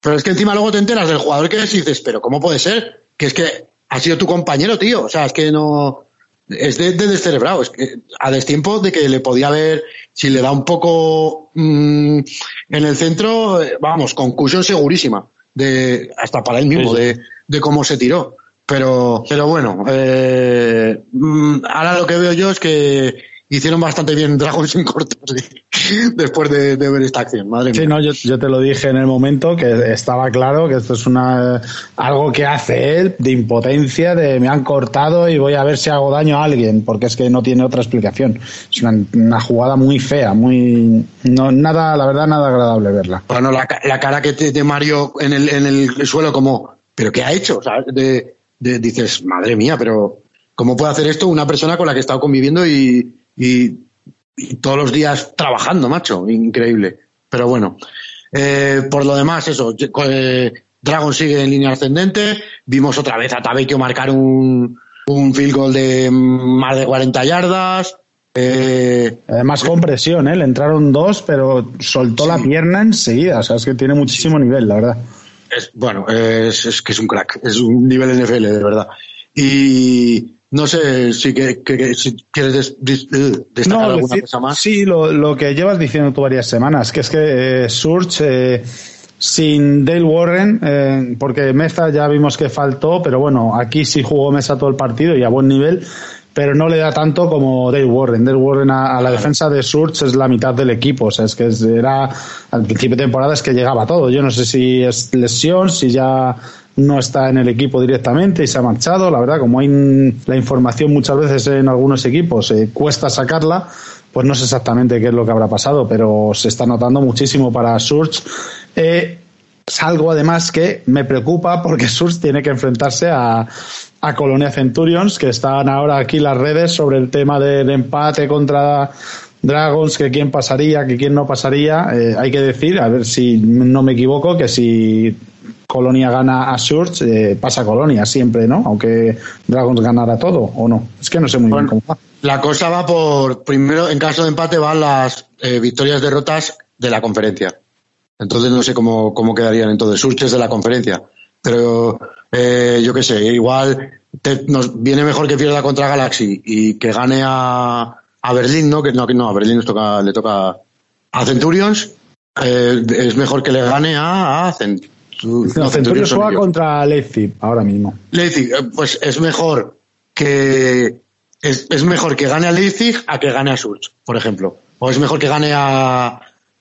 Pero es que encima luego te enteras del jugador que es y dices, pero ¿cómo puede ser? Que es que ha sido tu compañero, tío. O sea, es que no. Es de, de descerebrado. Es que a destiempo de que le podía haber, si le da un poco mm, en el centro, eh, vamos, conclusión segurísima. De, hasta para él mismo, Sí, de, de cómo se tiró. Pero, pero bueno, eh, mm, ahora lo que veo yo es que hicieron bastante bien Dragons en cortos después de, de ver esta acción. Madre mía. Sí, no, yo, yo te lo dije en el momento que estaba claro que esto es una algo que hace él de impotencia, de me han cortado y voy a ver si hago daño a alguien, porque es que no tiene otra explicación. Es una, una jugada muy fea, muy no nada, la verdad, nada agradable verla. Bueno, la, la cara que te, de Mario en el, en el suelo, como, ¿pero qué ha hecho? O sea, de, de- dices, madre mía, pero ¿cómo puede hacer esto una persona con la que he estado conviviendo y, y, y todos los días trabajando, macho? Increíble. Pero bueno, eh, por lo demás, eso, eh, Dragon sigue en línea ascendente, vimos otra vez a Tabekio marcar un, un field goal de más de 40 yardas, eh, Además con presión, ¿eh? le entraron dos, pero soltó la pierna enseguida, o sea, es que tiene muchísimo nivel, la verdad. Es, bueno, es, es que es un crack, es un nivel NFL, de verdad. Y no sé si, que, si quieres des- eh, destacar alguna decir- cosa más. Sí, lo, lo que llevas diciendo tú varias semanas, que es que eh, Surge eh, sin Dale Warren, eh, porque Meza ya vimos que faltó, pero bueno, aquí sí jugó Mesa todo el partido y a buen nivel, pero no le da tanto como Dale Warren. Dale Warren a, a la defensa de Surge es la mitad del equipo, o sea, es que era al principio de temporada es que llegaba todo. Yo no sé si es lesión, si ya no está en el equipo directamente y se ha marchado. La verdad, como hay la información muchas veces en algunos equipos eh, cuesta sacarla, pues no sé exactamente qué es lo que habrá pasado, pero se está notando muchísimo para Surge. Eh, es algo además que me preocupa porque Surge tiene que enfrentarse a, a Colonia Centurions, que están ahora aquí las redes sobre el tema del empate contra Dragons, que quién pasaría, que quién no pasaría. Eh, hay que decir, a ver si no me equivoco, que si Colonia gana a Surge, eh, pasa Colonia siempre, ¿no? Aunque Dragons ganara todo, ¿o no? Es que no sé muy bien cómo va. La cosa va por, primero, en caso de empate van las eh, victorias, derrotas de la conferencia. Entonces no sé cómo, cómo quedarían entonces, surches de la conferencia. Pero eh, yo qué sé, igual te- nos viene mejor que pierda contra Galaxy y que gane a, a Berlín, ¿no? Que no, que no, a Berlín nos toca, le toca a Centurions. Eh, es mejor que le gane a, a Cent- No, no, juega contra Leipzig ahora mismo. Leipzig, eh, pues es mejor que es, es mejor que gane a Leipzig a que gane a Surge, por ejemplo. O es mejor que gane a,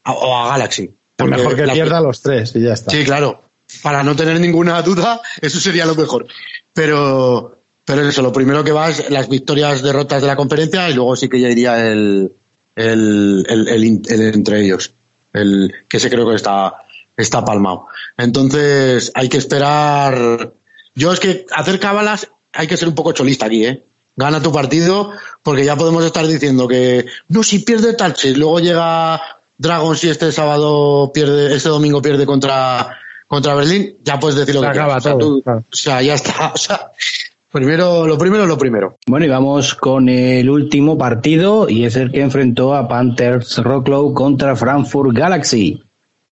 a- o a Galaxy. Es mejor que las- pierda los tres y ya está. Sí, claro. Para no tener ninguna duda, eso sería lo mejor. Pero, pero eso, lo primero que va es las victorias, derrotas de la conferencia y luego sí que ya iría el, el, el, entre ellos. El, que ese creo que está, está palmado. Entonces, hay que esperar. Yo es que hacer cábalas hay que ser un poco cholista aquí, ¿eh? Gana tu partido, porque ya podemos estar diciendo que, no, si pierde Talche, luego llega Dragons y este sábado pierde, este domingo pierde contra, contra Berlín, ya puedes decir lo Se que acaba quieras. O sea, tú- claro. o sea, ya está. O sea, primero, lo primero, lo primero. Bueno, y vamos con el último partido y es el que enfrentó a Panthers Rocklow contra Frankfurt Galaxy.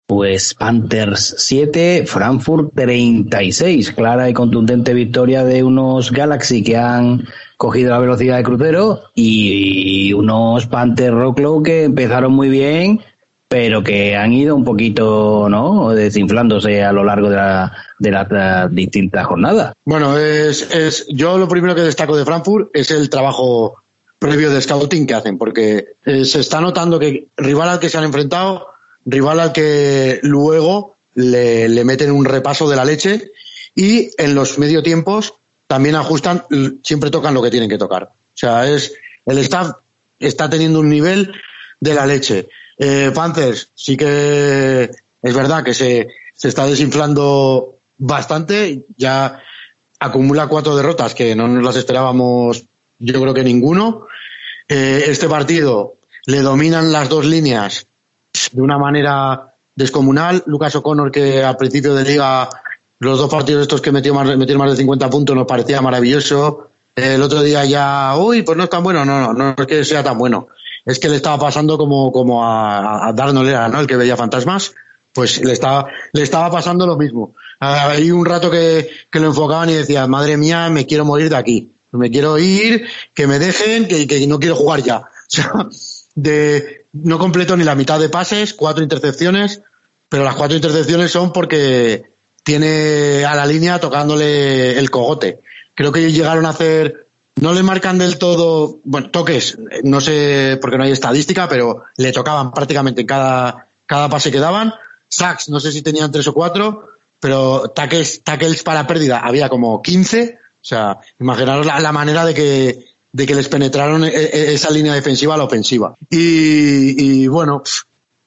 Pues Panthers 7, Frankfurt 36. Clara y contundente victoria de unos Galaxy que han cogido la velocidad de crucero y unos Panthers Rocklow que empezaron muy bien, pero que han ido un poquito, ¿no? Desinflándose a lo largo de, la- de las distintas jornadas. Bueno, es, es, yo lo primero que destaco de Frankfurt es el trabajo previo de scouting que hacen, porque eh, se está notando que rival al que se han enfrentado, rival al que luego le, le meten un repaso de la leche y en los medio tiempos también ajustan, siempre tocan lo que tienen que tocar. O sea, es el staff está teniendo un nivel de la leche. Eh, Panthers sí que es verdad que se, se está desinflando bastante, ya acumula cuatro derrotas que no nos las esperábamos, yo creo que ninguno. Eh, este partido le dominan las dos líneas de una manera descomunal. Lucas O'Connor, que al principio de liga, los dos partidos estos que metió más, metió más de 50 puntos, nos parecía maravilloso. El otro día ya, uy, pues no es tan bueno. No, no, no es que sea tan bueno. Es que le estaba pasando como, como a, a Darnold ¿no? El que veía fantasmas. Pues le estaba, le estaba pasando lo mismo. Hay un rato que, que lo enfocaban y decía, madre mía, me quiero morir de aquí. Me quiero ir, que me dejen, que, que no quiero jugar ya. de, no completo ni la mitad de pases, cuatro intercepciones, pero las cuatro intercepciones son porque tiene a la línea tocándole el cogote. Creo que llegaron a hacer, no le marcan del todo, bueno, toques, no sé porque no hay estadística, pero le tocaban prácticamente en cada, cada pase que daban. Sacks, no sé si tenían tres o cuatro, pero tackles, tackles para pérdida había como 15. O sea, imaginaros la, la manera de que, de que les penetraron e, e, esa línea defensiva a la ofensiva. Y, y bueno,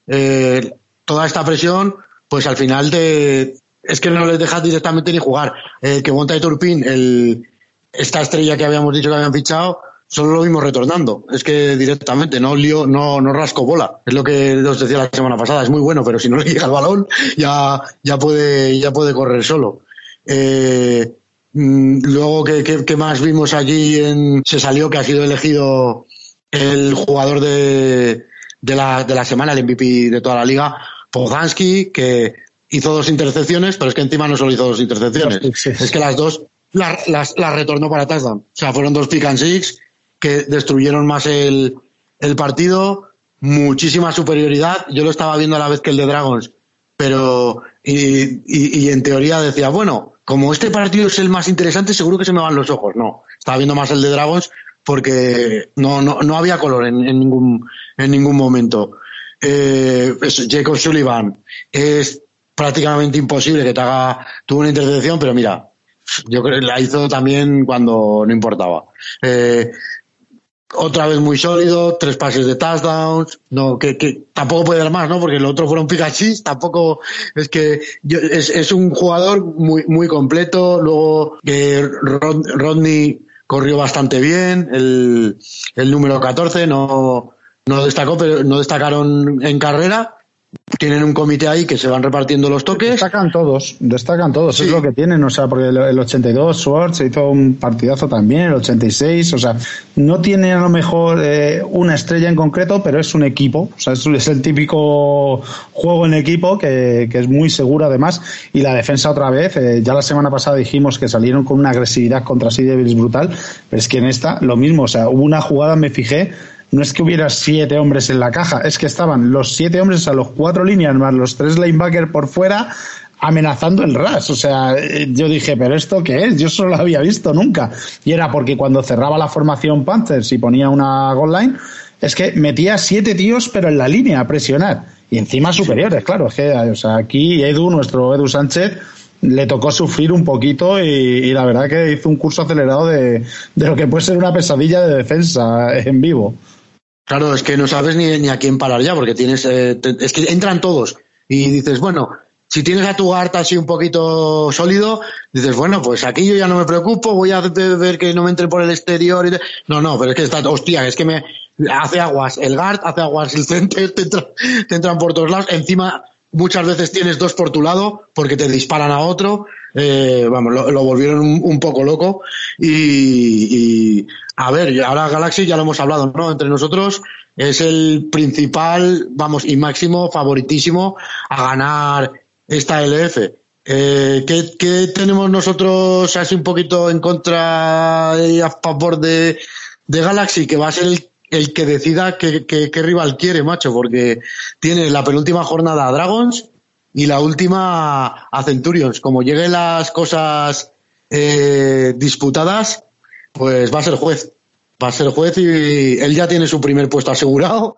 eh, toda esta presión, pues al final te, es que no les dejas directamente ni jugar. Eh, que monta de Turpin, el, esta estrella que habíamos dicho que habían fichado, solo lo vimos retornando. Es que directamente, no lío, no, no rasco bola. Es lo que os decía la semana pasada. Es muy bueno, pero si no le llega el balón, ya, ya puede, ya puede correr solo. Eh, luego, ¿qué, qué, qué más vimos allí? En, se salió que ha sido elegido el jugador de, de, la, de la semana, el MVP de toda la liga, Pozansky, que hizo dos intercepciones, pero es que encima no solo hizo dos intercepciones. Es que las dos las, las, las retornó para touchdown. O sea, fueron dos pick and six que destruyeron más el, el partido, muchísima superioridad. Yo lo estaba viendo a la vez que el de Dragons, pero y, y, y, en teoría decía, bueno, como este partido es el más interesante, seguro que se me van los ojos. No, estaba viendo más el de Dragons porque no, no, no había color en, en ningún, en ningún momento. Eh, Jacob Sullivan es prácticamente imposible que te haga, tuvo una intercepción, pero mira, yo creo que la hizo también cuando no importaba. Eh, otra vez muy sólido, tres pases de touchdowns, no, que, que tampoco puede dar más, ¿no? Porque el otro fueron Pikachu, tampoco, es que yo, es, es, un jugador muy, muy completo, luego Rod, Rodney corrió bastante bien, el, el número 14 no, no destacó, pero no destacaron en carrera, tienen un comité ahí que se van repartiendo los toques. Destacan todos, destacan todos, sí. es lo que tienen, o sea, porque el, el 82 Swartz se hizo un partidazo también, el 86, o sea, no tiene a lo mejor eh, una estrella en concreto, pero es un equipo, o sea, es, el típico juego en equipo que, que, es muy seguro además, y la defensa otra vez, eh, ya la semana pasada dijimos que salieron con una agresividad contra Sea Devils brutal, pero es que en esta lo mismo, o sea, hubo una jugada, me fijé, no es que hubiera siete hombres en la caja, es que estaban los siete hombres a los cuatro líneas más los tres linebackers por fuera amenazando el RAS. O sea, yo dije, ¿pero esto qué es? Yo solo lo había visto nunca. Y era porque cuando cerraba la formación Panthers y ponía una goal line, es que metía siete tíos, pero en la línea a presionar. Y encima superiores, claro. Es que, o sea, aquí Edu, nuestro Edu Sánchez, le tocó sufrir un poquito y, y, la verdad que hizo un curso acelerado de, de lo que puede ser una pesadilla de defensa en vivo. Claro, es que no sabes ni, ni a quién parar ya, porque tienes, eh, es que entran todos y dices, bueno, si tienes a tu Garta así un poquito sólido, dices, bueno, pues aquí yo ya no me preocupo, voy a ver que no me entre por el exterior. Y no, no, pero es que está, hostia, es que me hace aguas el guard, hace aguas el center, te, entra, te entran por todos lados. Encima, muchas veces tienes dos por tu lado porque te disparan a otro. Eh, vamos, lo, volvieron un, un, poco loco. Y, y, a ver, ahora Galaxy ya lo hemos hablado, ¿no? Entre nosotros es el principal, vamos, y máximo favoritísimo a ganar esta LF. Eh, ¿qué, ¿qué, tenemos nosotros así un poquito en contra y a favor de, de Galaxy? Que va a ser el, el que decida qué, qué, qué, rival quiere, macho, porque tiene la penúltima jornada a Dragons y la última a Centurions. Como lleguen las cosas eh, disputadas, pues va a ser juez. Va a ser juez y él ya tiene su primer puesto asegurado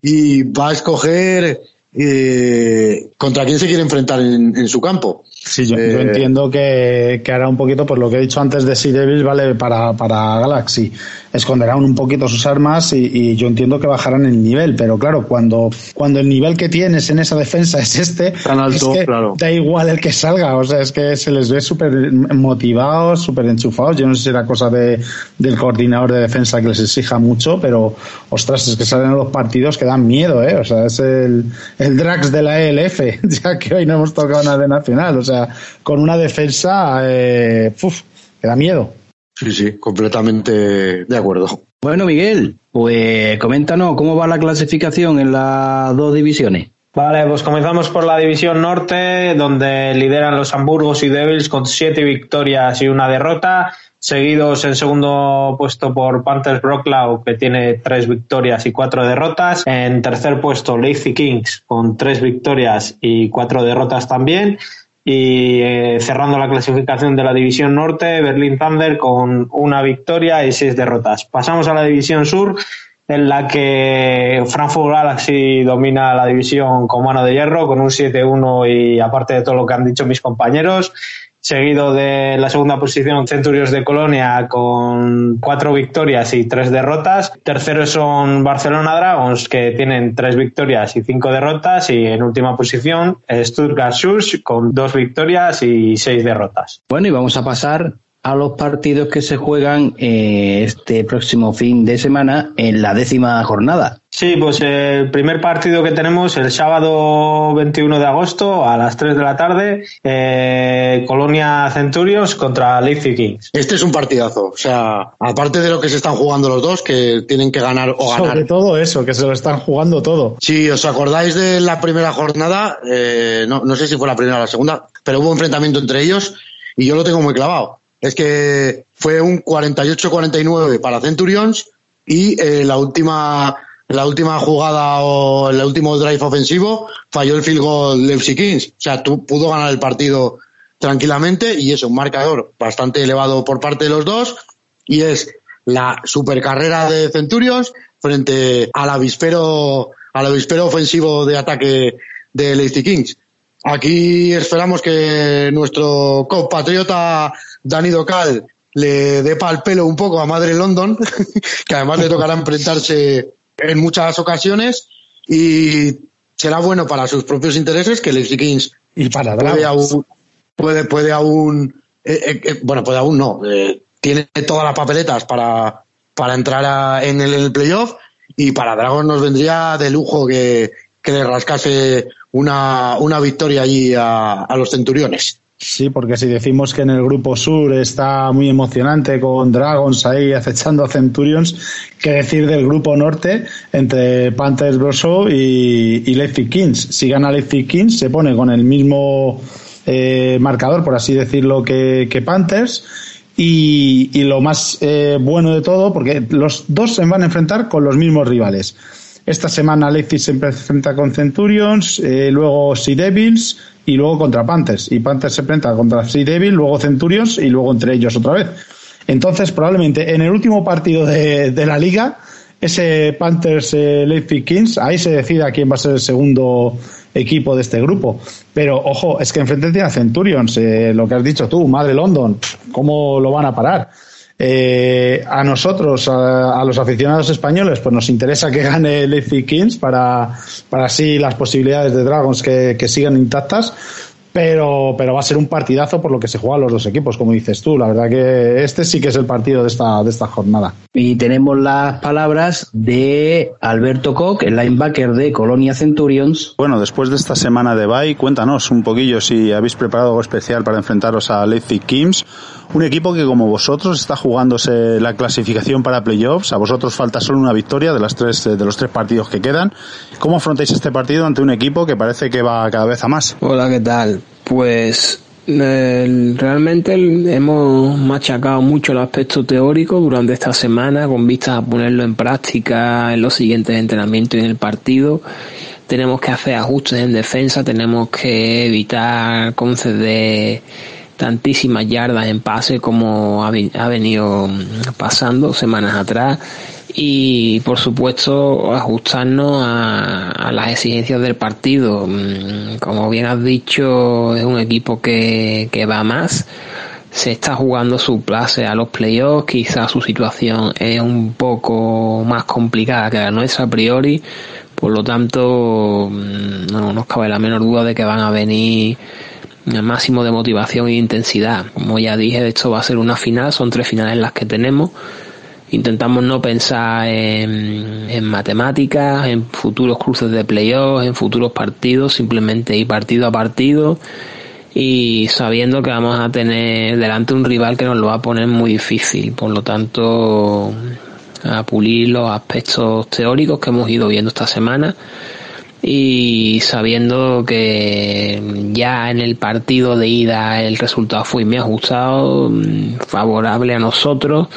y va a escoger eh, contra quién se quiere enfrentar en, en su campo. Sí, yo, yo Eh, entiendo que, que hará un poquito, por lo que he dicho antes de Sea Devils, vale para, para Galaxy. Esconderán un poquito sus armas y, y yo entiendo que bajarán el nivel, pero claro, cuando, cuando el nivel que tienes en esa defensa es este, Tan alto, es que claro. da igual el que salga, o sea, es que se les ve súper motivados, súper enchufados. Yo no sé si era cosa de, del coordinador de defensa que les exija mucho, pero ostras, es que salen los partidos que dan miedo, ¿eh? O sea, es el, el Drax de la ELF, ya que hoy no hemos tocado nada de nacional, o sea, con una defensa, eh, uf, que da miedo. Sí, sí, completamente de acuerdo. Bueno, Miguel, pues coméntanos cómo va la clasificación en las dos divisiones. Vale, pues comenzamos por la división norte, donde lideran los Hamburgos y Devils con siete victorias y una derrota, seguidos en segundo puesto por Panthers Brocklau, que tiene tres victorias y cuatro derrotas. En tercer puesto, Lazy Kings, con tres victorias y cuatro derrotas también. Y eh, cerrando la clasificación de la división norte, Berlin Thunder con una victoria y seis derrotas. Pasamos a la división sur, en la que Frankfurt Galaxy domina la división con mano de hierro, con un 7-1 y aparte de todo lo que han dicho mis compañeros. Seguido de la segunda posición, Centurios de Colonia con cuatro victorias y tres derrotas. Terceros son Barcelona Dragons, que tienen tres victorias y cinco derrotas. Y en última posición, Stuttgart Schuss con dos victorias y seis derrotas. Bueno, y vamos a pasar a los partidos que se juegan eh, este próximo fin de semana en la décima jornada. Sí, pues el primer partido que tenemos el sábado 21 de agosto a las 3 de la tarde, eh, Colonia Centurios contra Leipzig Kings. Este es un partidazo. O sea, aparte de lo que se están jugando los dos, que tienen que ganar o ganar. Sobre todo eso, que se lo están jugando todo. Si os acordáis de la primera jornada, eh, no, no sé si fue la primera o la segunda, pero hubo enfrentamiento entre ellos y yo lo tengo muy clavado. Es que fue un 48-49 para Centurions y eh, la última la última jugada o el último drive ofensivo falló el field goal Leipzig Kings. O sea, tú pudo ganar el partido tranquilamente y eso, un marcador bastante elevado por parte de los dos y es la supercarrera de Centurions frente al avispero al avispero ofensivo de ataque de Leipzig Kings. Aquí esperamos que nuestro compatriota Dani Docal le dé pal pelo un poco a Madre London, que además le tocará enfrentarse en muchas ocasiones y será bueno para sus propios intereses que Leipzig Kings Y para puede aún, puede, puede aún, eh, eh, eh, bueno, puede aún no, eh, tiene todas las papeletas para, para entrar a- en, el, en el playoff y para Dragons nos vendría de lujo que, que le rascase una, una victoria allí a, a los centuriones. Sí, porque si decimos que en el grupo sur está muy emocionante con Dragons ahí acechando a Centurions, ¿qué decir del grupo norte entre Panthers Broso y, y Leipzig Kings? Si gana Leipzig Kings se pone con el mismo eh, marcador, por así decirlo, que, que Panthers. Y, y lo más eh, bueno de todo, porque los dos se van a enfrentar con los mismos rivales. Esta semana Leipzig se enfrenta con Centurions, eh, luego Sea Devils y luego contra Panthers. Y Panthers se enfrenta contra Sea Devils, luego Centurions y luego entre ellos otra vez. Entonces, probablemente en el último partido de, la liga, ese Panthers eh, Leipzig Kings, ahí se decida quién va a ser el segundo equipo de este grupo. Pero ojo, es que enfrente a Centurions, eh, lo que has dicho tú, madre London, ¿cómo lo van a parar? Eh, a nosotros, a, a los aficionados españoles, pues nos interesa que gane Leipzig Kings para, para así las posibilidades de Dragons que, que sigan intactas. Pero, pero va a ser un partidazo por lo que se juegan los dos equipos, como dices tú. La verdad que este sí que es el partido de esta, de esta jornada. Y tenemos las palabras de Alberto Koch, el linebacker de Colonia Centurions. Bueno, después de esta semana de bye, cuéntanos un poquillo si habéis preparado algo especial para enfrentaros a Leipzig Kings, un equipo que como vosotros está jugándose la clasificación para playoffs, a vosotros falta solo una victoria de las tres de los tres partidos que quedan. ¿Cómo afrontáis este partido ante un equipo que parece que va cada vez a más? Hola, ¿qué tal? Pues el- realmente hemos machacado mucho el aspecto teórico durante esta semana con vistas a ponerlo en práctica en los siguientes entrenamientos y en el partido. Tenemos que hacer ajustes en defensa, tenemos que evitar conceder tantísimas yardas en pase como ha, venido pasando semanas atrás. Y por supuesto ajustarnos a, las exigencias del partido. Mm, como bien has dicho, es un equipo que, que va más. Se está jugando su place a los playoffs, quizás su situación es un poco más complicada que la nuestra a priori, por lo tanto mm, no nos cabe la menor duda de que van a venir el máximo de motivación e intensidad. Como ya dije, esto va a ser una final, son tres finales las que tenemos. Intentamos no pensar en, en matemáticas, en futuros cruces de playoffs, en futuros partidos, simplemente ir partido a partido y sabiendo que vamos a tener delante un rival que nos lo va a poner muy difícil. Por lo tanto, a pulir los aspectos teóricos que hemos ido viendo esta semana y sabiendo que ya en el partido de ida el resultado fue muy ajustado, mm, favorable a nosotros,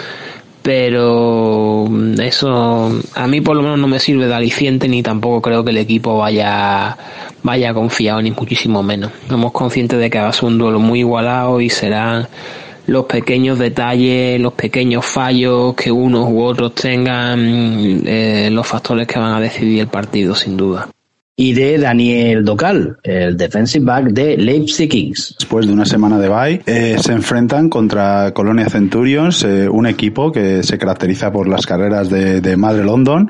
pero eso a mí por lo menos no me sirve de aliciente ni tampoco creo que el equipo vaya vaya confiado ni muchísimo menos. Somos conscientes de que va a ser un duelo muy igualado y serán los pequeños detalles, los pequeños fallos que unos u otros tengan, eh, los factores que van a decidir el partido, sin duda y de Daniel Docal, el defensive back de Leipzig Kings. Después de una semana de bye, eh, se enfrentan contra Colonia Centurions, eh, un equipo que se caracteriza por las carreras de, de Madre London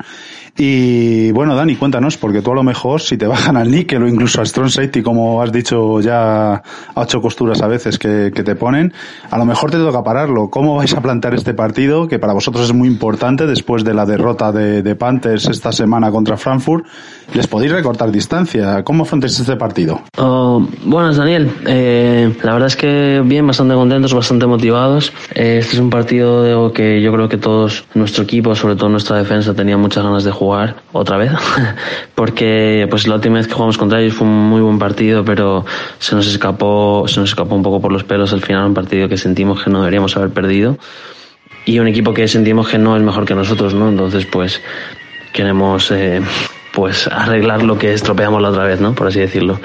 y bueno, Dani, cuéntanos, porque tú a lo mejor si te bajan al níquel o incluso a Strong Safety, como has dicho ya a ocho costuras a veces que, te ponen, a lo mejor te toca pararlo. ¿Cómo vais a plantear este partido, que para vosotros es muy importante después de la derrota de, Panthers esta semana contra Frankfurt? ¿Les podéis recortar distancia? ¿Cómo afrontáis este partido? Oh, buenas, Daniel. Eh, la verdad es que bien, bastante contentos, bastante motivados. Eh, este es un partido que yo creo que todos, nuestro equipo, sobre todo nuestra defensa, tenía muchas ganas de jugar otra vez, porque pues la última vez que jugamos contra ellos fue un muy buen partido, pero se nos escapó, se nos escapó un poco por los pelos al final, un partido que sentimos que no deberíamos haber perdido y un equipo que sentimos que no es mejor que nosotros, ¿no? Entonces, pues queremos eh, pues arreglar lo que estropeamos la otra vez, ¿no? Por así decirlo.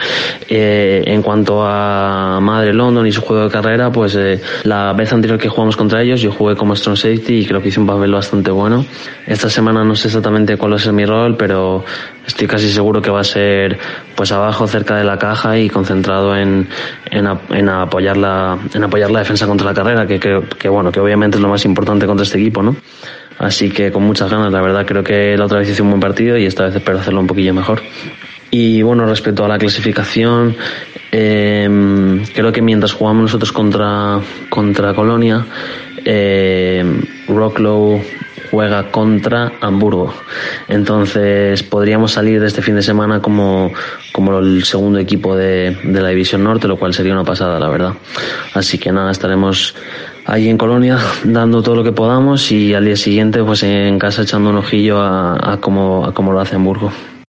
Eh, en cuanto a Madre London y su juego de carrera, pues eh, la vez anterior que jugamos contra ellos, yo jugué como strong safety y creo que hice un papel bastante bueno. Esta semana no sé exactamente cuál va a ser mi rol, pero estoy casi seguro que va a ser pues abajo, cerca de la caja y concentrado en, en, apoyar la, en apoyar la defensa contra la carrera, que creo que bueno, que obviamente es lo más importante contra este equipo, ¿no? Así que con muchas ganas, la verdad, creo que la otra vez hice un buen partido y esta vez espero hacerlo un poquillo mejor. Y bueno, respecto a la clasificación, eh, creo que mientras jugamos nosotros contra, contra Colonia, eh, Rocklow juega contra Hamburgo. Entonces podríamos salir de este fin de semana como, como el segundo equipo de, de la División Norte, lo cual sería una pasada, la verdad. Así que nada, estaremos allí en Colonia dando todo lo que podamos y al día siguiente pues en casa echando un ojillo a, a cómo, a cómo lo hace Hamburgo.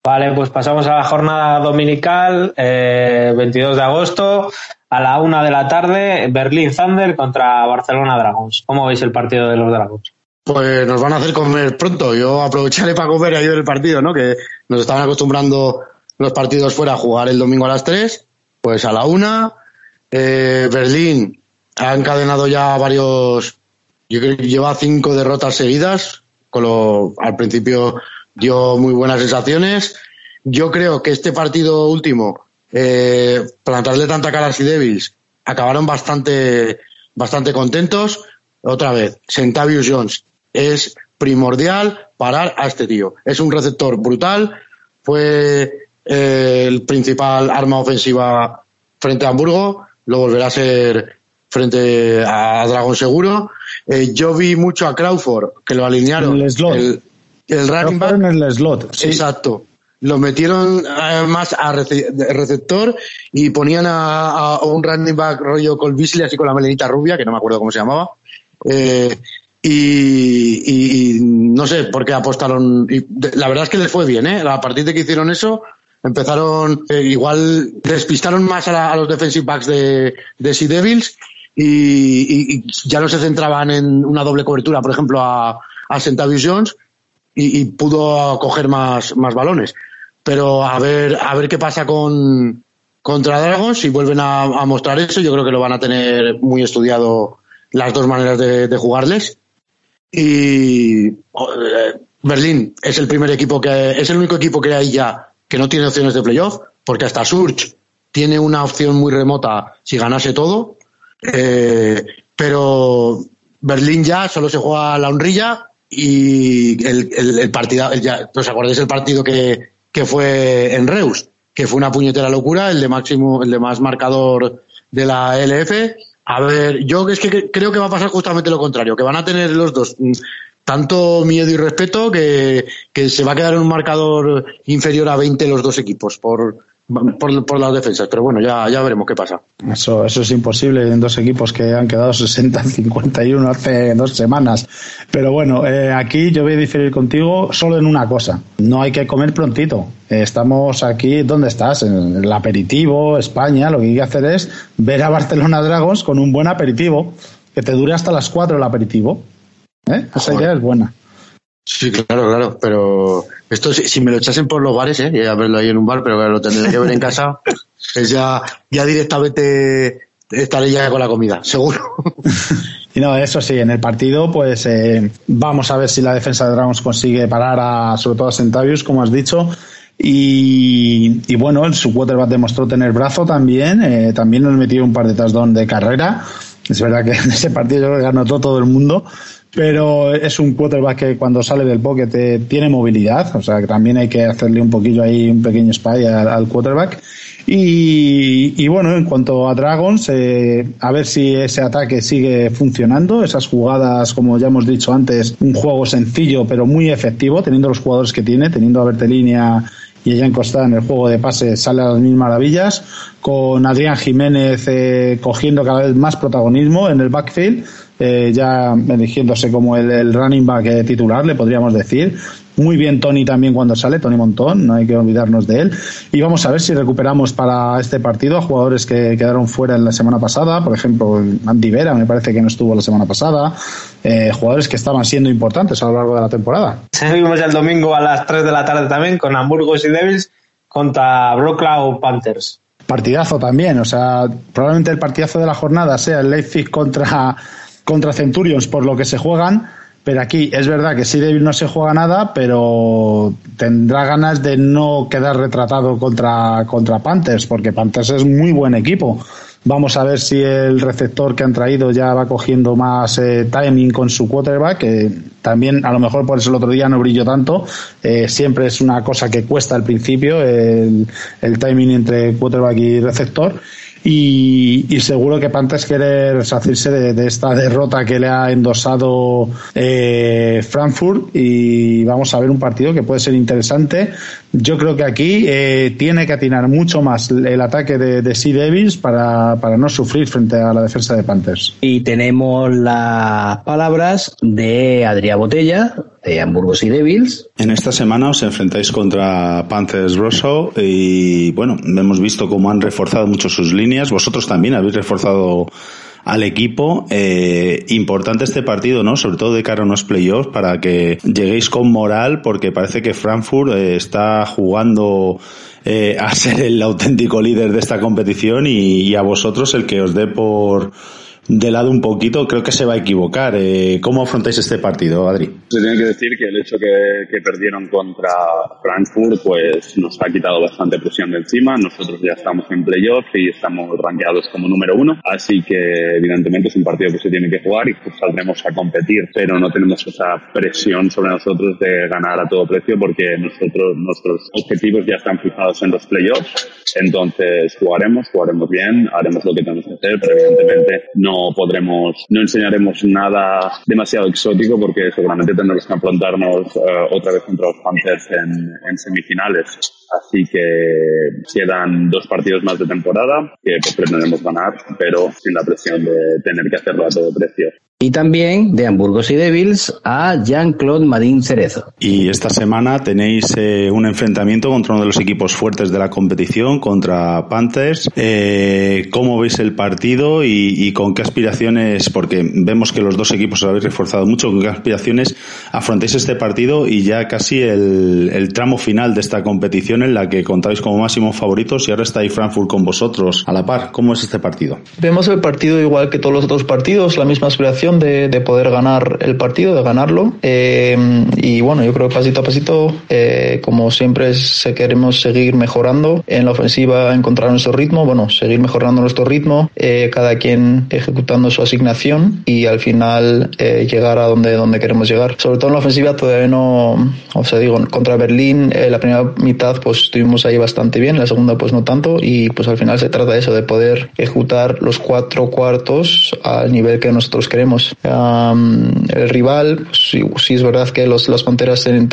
Vale, pues pasamos a la jornada dominical, eh, 22 de agosto, a la una de la tarde, Berlín Thunder contra Barcelona Dragons. ¿Cómo veis el partido de los Dragons? Pues nos van a hacer comer pronto. Yo aprovecharé para comer ahí el partido, ¿no? Que nos estaban acostumbrando los partidos fuera a jugar el domingo a las 3, pues a la una. Eh, Berlín ha encadenado ya varios, yo creo que lleva cinco derrotas seguidas, con lo, al principio dio muy buenas sensaciones. Yo creo que este partido último, eh, plantarle tanta cara a Devils, acabaron bastante, bastante contentos. Otra vez, Centavius Jones es primordial parar a este tío. Es un receptor brutal, fue eh, el principal arma ofensiva frente a Hamburgo, lo volverá a ser frente a Dragón Seguro. Eh, yo vi mucho a Crawford, que lo alinearon. El slot. El, running back. En el slot. Exacto. Lo metieron más a receptor y ponían a, un running back rollo Col Beasley, así con la melenita rubia, que no me acuerdo cómo se llamaba. Eh, y, no sé por qué apostaron. la verdad es que les fue bien, ¿eh? A partir de que hicieron eso, empezaron, eh, igual despistaron más a, los defensive backs de, de Sea Devils y, ya no se centraban en una doble cobertura, por ejemplo, a, a Jones y, pudo coger más, más balones. Pero a ver, a ver qué pasa con, contra Dragons y vuelven a, a mostrar eso. Yo creo que lo van a tener muy estudiado las dos maneras de, de jugarles. Y eh, Berlín es el primer equipo que es el único equipo que hay ya que no tiene opciones de playoff, porque hasta Surge tiene una opción muy remota si ganase todo. Eh, pero Berlín ya solo se juega la honrilla y el, el, partido, ya, ¿os acordáis el partido que, que fue en Reus? Que fue una puñetera locura, el de máximo, el de más marcador de la LF. A ver, yo es que creo que va a pasar justamente lo contrario, que van a tener los dos mm, tanto miedo y respeto que, que se va a quedar en un marcador inferior a 20 los dos equipos por, por, por las defensas. Pero bueno, ya, ya veremos qué pasa. Eso, eso es imposible en dos equipos que han quedado 60-51 hace dos semanas. Pero bueno, eh, aquí yo voy a diferir contigo solo en una cosa. No hay que comer prontito. Eh, estamos aquí, ¿dónde estás? En el aperitivo, España. Lo que hay que hacer es ver a Barcelona Dragons con un buen aperitivo. Que te dure hasta las 4 el aperitivo. ¿Eh? Esa idea es buena. Sí, claro, claro, pero esto si, si me lo echasen por los bares, ¿eh? Ya verlo ahí en un bar, pero claro, lo tendré que ver en casa, es ya, ya directamente estaré ya con la comida, seguro. Y no, eso sí, en el partido, pues eh, vamos a ver si la defensa de Dragons consigue parar a, sobre todo a Centavius, como has dicho. Y, y bueno, su quarterback demostró tener brazo también. eh, también nos metió un par de touchdowns de carrera. Es verdad que en ese partido yo creo que anotó todo el mundo. Pero es un quarterback que cuando sale del pocket eh, tiene movilidad. O sea que también hay que hacerle un poquillo ahí, un pequeño spy al, quarterback. Y, y, bueno, en cuanto a Dragons, eh, a ver si ese ataque sigue funcionando. Esas jugadas, como ya hemos dicho antes, un juego sencillo pero muy efectivo, teniendo los jugadores que tiene, teniendo a Bertelinia y ella Costa en el juego de pase sale a las mil maravillas, con Adrián Jiménez eh, cogiendo cada vez más protagonismo en el backfield, eh, ya eligiéndose como el, el running back eh, titular, le podríamos decir. Muy bien Tony también cuando sale, Tony Montón, no hay que olvidarnos de él. Y vamos a ver si recuperamos para este partido a jugadores que quedaron fuera en la semana pasada, por ejemplo, Andy Vera me parece que no estuvo la semana pasada, eh, jugadores que estaban siendo importantes a lo largo de la temporada. Seguimos el domingo a las 3 de la tarde también con Hamburgos y Devils contra Brooklow Panthers. Partidazo también, o sea, probablemente el partidazo de la jornada sea el Leipzig contra, contra Centurions por lo que se juegan, pero aquí es verdad que sí Devil no se juega nada, pero tendrá ganas de no quedar retratado contra, contra Panthers, porque Panthers es muy buen equipo. Vamos a ver si el receptor que han traído ya va cogiendo más eh, timing con su quarterback, que también a lo mejor por eso el otro día no brilló tanto. Eh, siempre es una cosa que cuesta al principio, el, el timing entre quarterback y receptor. Y, seguro que Panthers quiere resarcirse de, de, esta derrota que le ha endosado eh, Frankfurt y vamos a ver un partido que puede ser interesante. Yo creo que aquí eh, tiene que atinar mucho más el ataque de, de Sea Devils para, para no sufrir frente a la defensa de Panthers. Y tenemos las palabras de Adrià Botella, de Hamburgos y Devils. En esta semana os enfrentáis contra Panthers Rosso y bueno, hemos visto cómo han reforzado mucho sus líneas. Vosotros también habéis reforzado al equipo. Eh, importante este partido, ¿no? Sobre todo de cara a unos playoffs para que lleguéis con moral porque parece que Frankfurt eh, está jugando eh, a ser el auténtico líder de esta competición y, y a vosotros el que os dé por de lado un poquito, creo que se va a equivocar. Eh, ¿Cómo afrontáis este partido, Adri? Se tiene que decir que el hecho que, que, perdieron contra Frankfurt pues nos ha quitado bastante presión de encima. Nosotros ya estamos en playoff y estamos rankeados como número uno. Así que evidentemente es un partido que se tiene que jugar y pues saldremos a competir. Pero no tenemos esa presión sobre nosotros de ganar a todo precio porque nosotros, nuestros objetivos ya están fijados en los playoffs. Entonces jugaremos, jugaremos bien, haremos lo que tenemos que hacer, pero evidentemente no no podremos, no enseñaremos nada demasiado exótico porque seguramente tendremos que afrontarnos uh, otra vez contra los Panthers en, semifinales. Así que quedan dos partidos más de temporada que pretendemos ganar, pero sin la presión de tener que hacerlo a todo precio. Y también de Hamburgos y Devils a Jean-Claude Madín Cerezo. Y esta semana tenéis eh, un enfrentamiento contra uno de los equipos fuertes de la competición, contra Panthers. Eh, ¿Cómo veis el partido y, y, con qué aspiraciones? Porque vemos que los dos equipos os habéis reforzado mucho. ¿Con qué aspiraciones afrontáis este partido y ya casi el, el tramo final de esta competición en la que contáis como máximos favoritos y ahora está ahí Frankfurt con vosotros a la par? ¿Cómo es este partido? Vemos el partido igual que todos los otros partidos, la misma aspiración de, de, poder ganar el partido, de ganarlo. Eh, y bueno, yo creo que pasito a pasito, eh, como siempre, se queremos seguir mejorando en la ofensiva, encontrar nuestro ritmo, bueno, seguir mejorando nuestro ritmo, eh, cada quien ejecutando su asignación y al final llegar a donde, donde queremos llegar. Sobre todo en la ofensiva todavía no, o sea, digo, contra Berlín, la primera mitad pues estuvimos ahí bastante bien, la segunda pues no tanto y pues al final se trata de eso, de poder ejecutar los cuatro cuartos al nivel que nosotros queremos. Um, el rival, sí, sí, es verdad que los, las Panteras traen,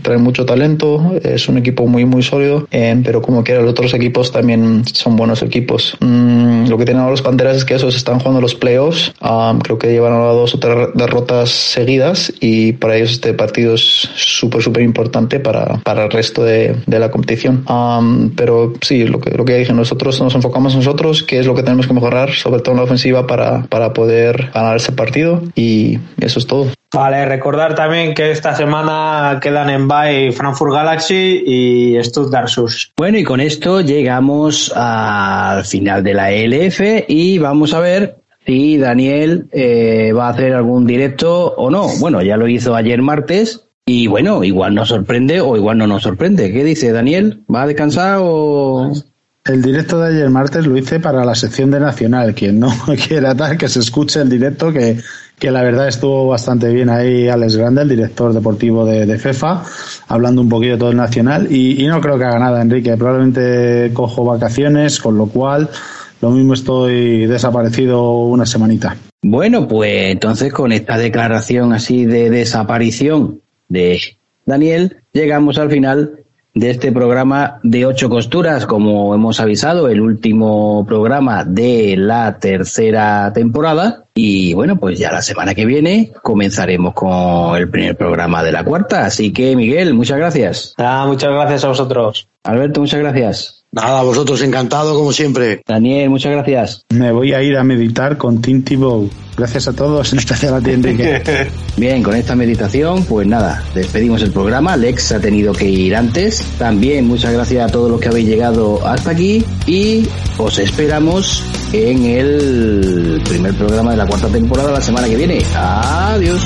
traen, mucho talento, es un equipo muy, muy sólido, eh, pero como quiera, los otros equipos también son buenos equipos. Mm, lo que tienen ahora los Panteras es que esos están jugando los playoffs, um, creo que llevan ahora dos o tres derrotas seguidas y para ellos este partido es súper, súper importante para, para el resto de, de la competición. Um, pero sí, lo que, lo que dije, nosotros nos enfocamos nosotros, qué es lo que tenemos que mejorar, sobre todo en la ofensiva para, para poder ganar ese partido partido y eso es todo. Vale, recordar también que esta semana quedan en bye Frankfurt Galaxy y Stuttgart Sus. Bueno, y con esto llegamos al final de la ELF y vamos a ver si Daniel eh, va a hacer algún directo o no. Bueno, ya lo hizo ayer martes y bueno, igual nos sorprende o igual no nos sorprende. ¿Qué dice Daniel? ¿Va a descansar o...? El directo de ayer martes lo hice para la sección de Nacional. Quien no quiera tal, que se escuche el directo, que, que la verdad estuvo bastante bien ahí Alex Grande, el director deportivo de, de FEFA, hablando un poquito de todo el Nacional. Y, y, no creo que haga nada, Enrique. Probablemente cojo vacaciones, con lo cual lo mismo estoy desaparecido una semanita. Bueno, pues entonces con esta declaración así de desaparición de Daniel, llegamos al final de este programa de ocho costuras, como hemos avisado, el último programa de la tercera temporada. Y bueno, pues ya la semana que viene comenzaremos con el primer programa de la cuarta. Así que, Miguel, muchas gracias. Ah, muchas gracias a vosotros. Alberto, muchas gracias. Nada, vosotros encantado como siempre. Daniel, muchas gracias. Me voy a ir a meditar con Tinty Bow. Gracias a todos, en especial a ti, Enrique. Bien, con esta meditación, pues nada, despedimos el programa. Lex ha tenido que ir antes. También muchas gracias a todos los que habéis llegado hasta aquí y os esperamos en el primer programa de la cuarta temporada la semana que viene. Adiós.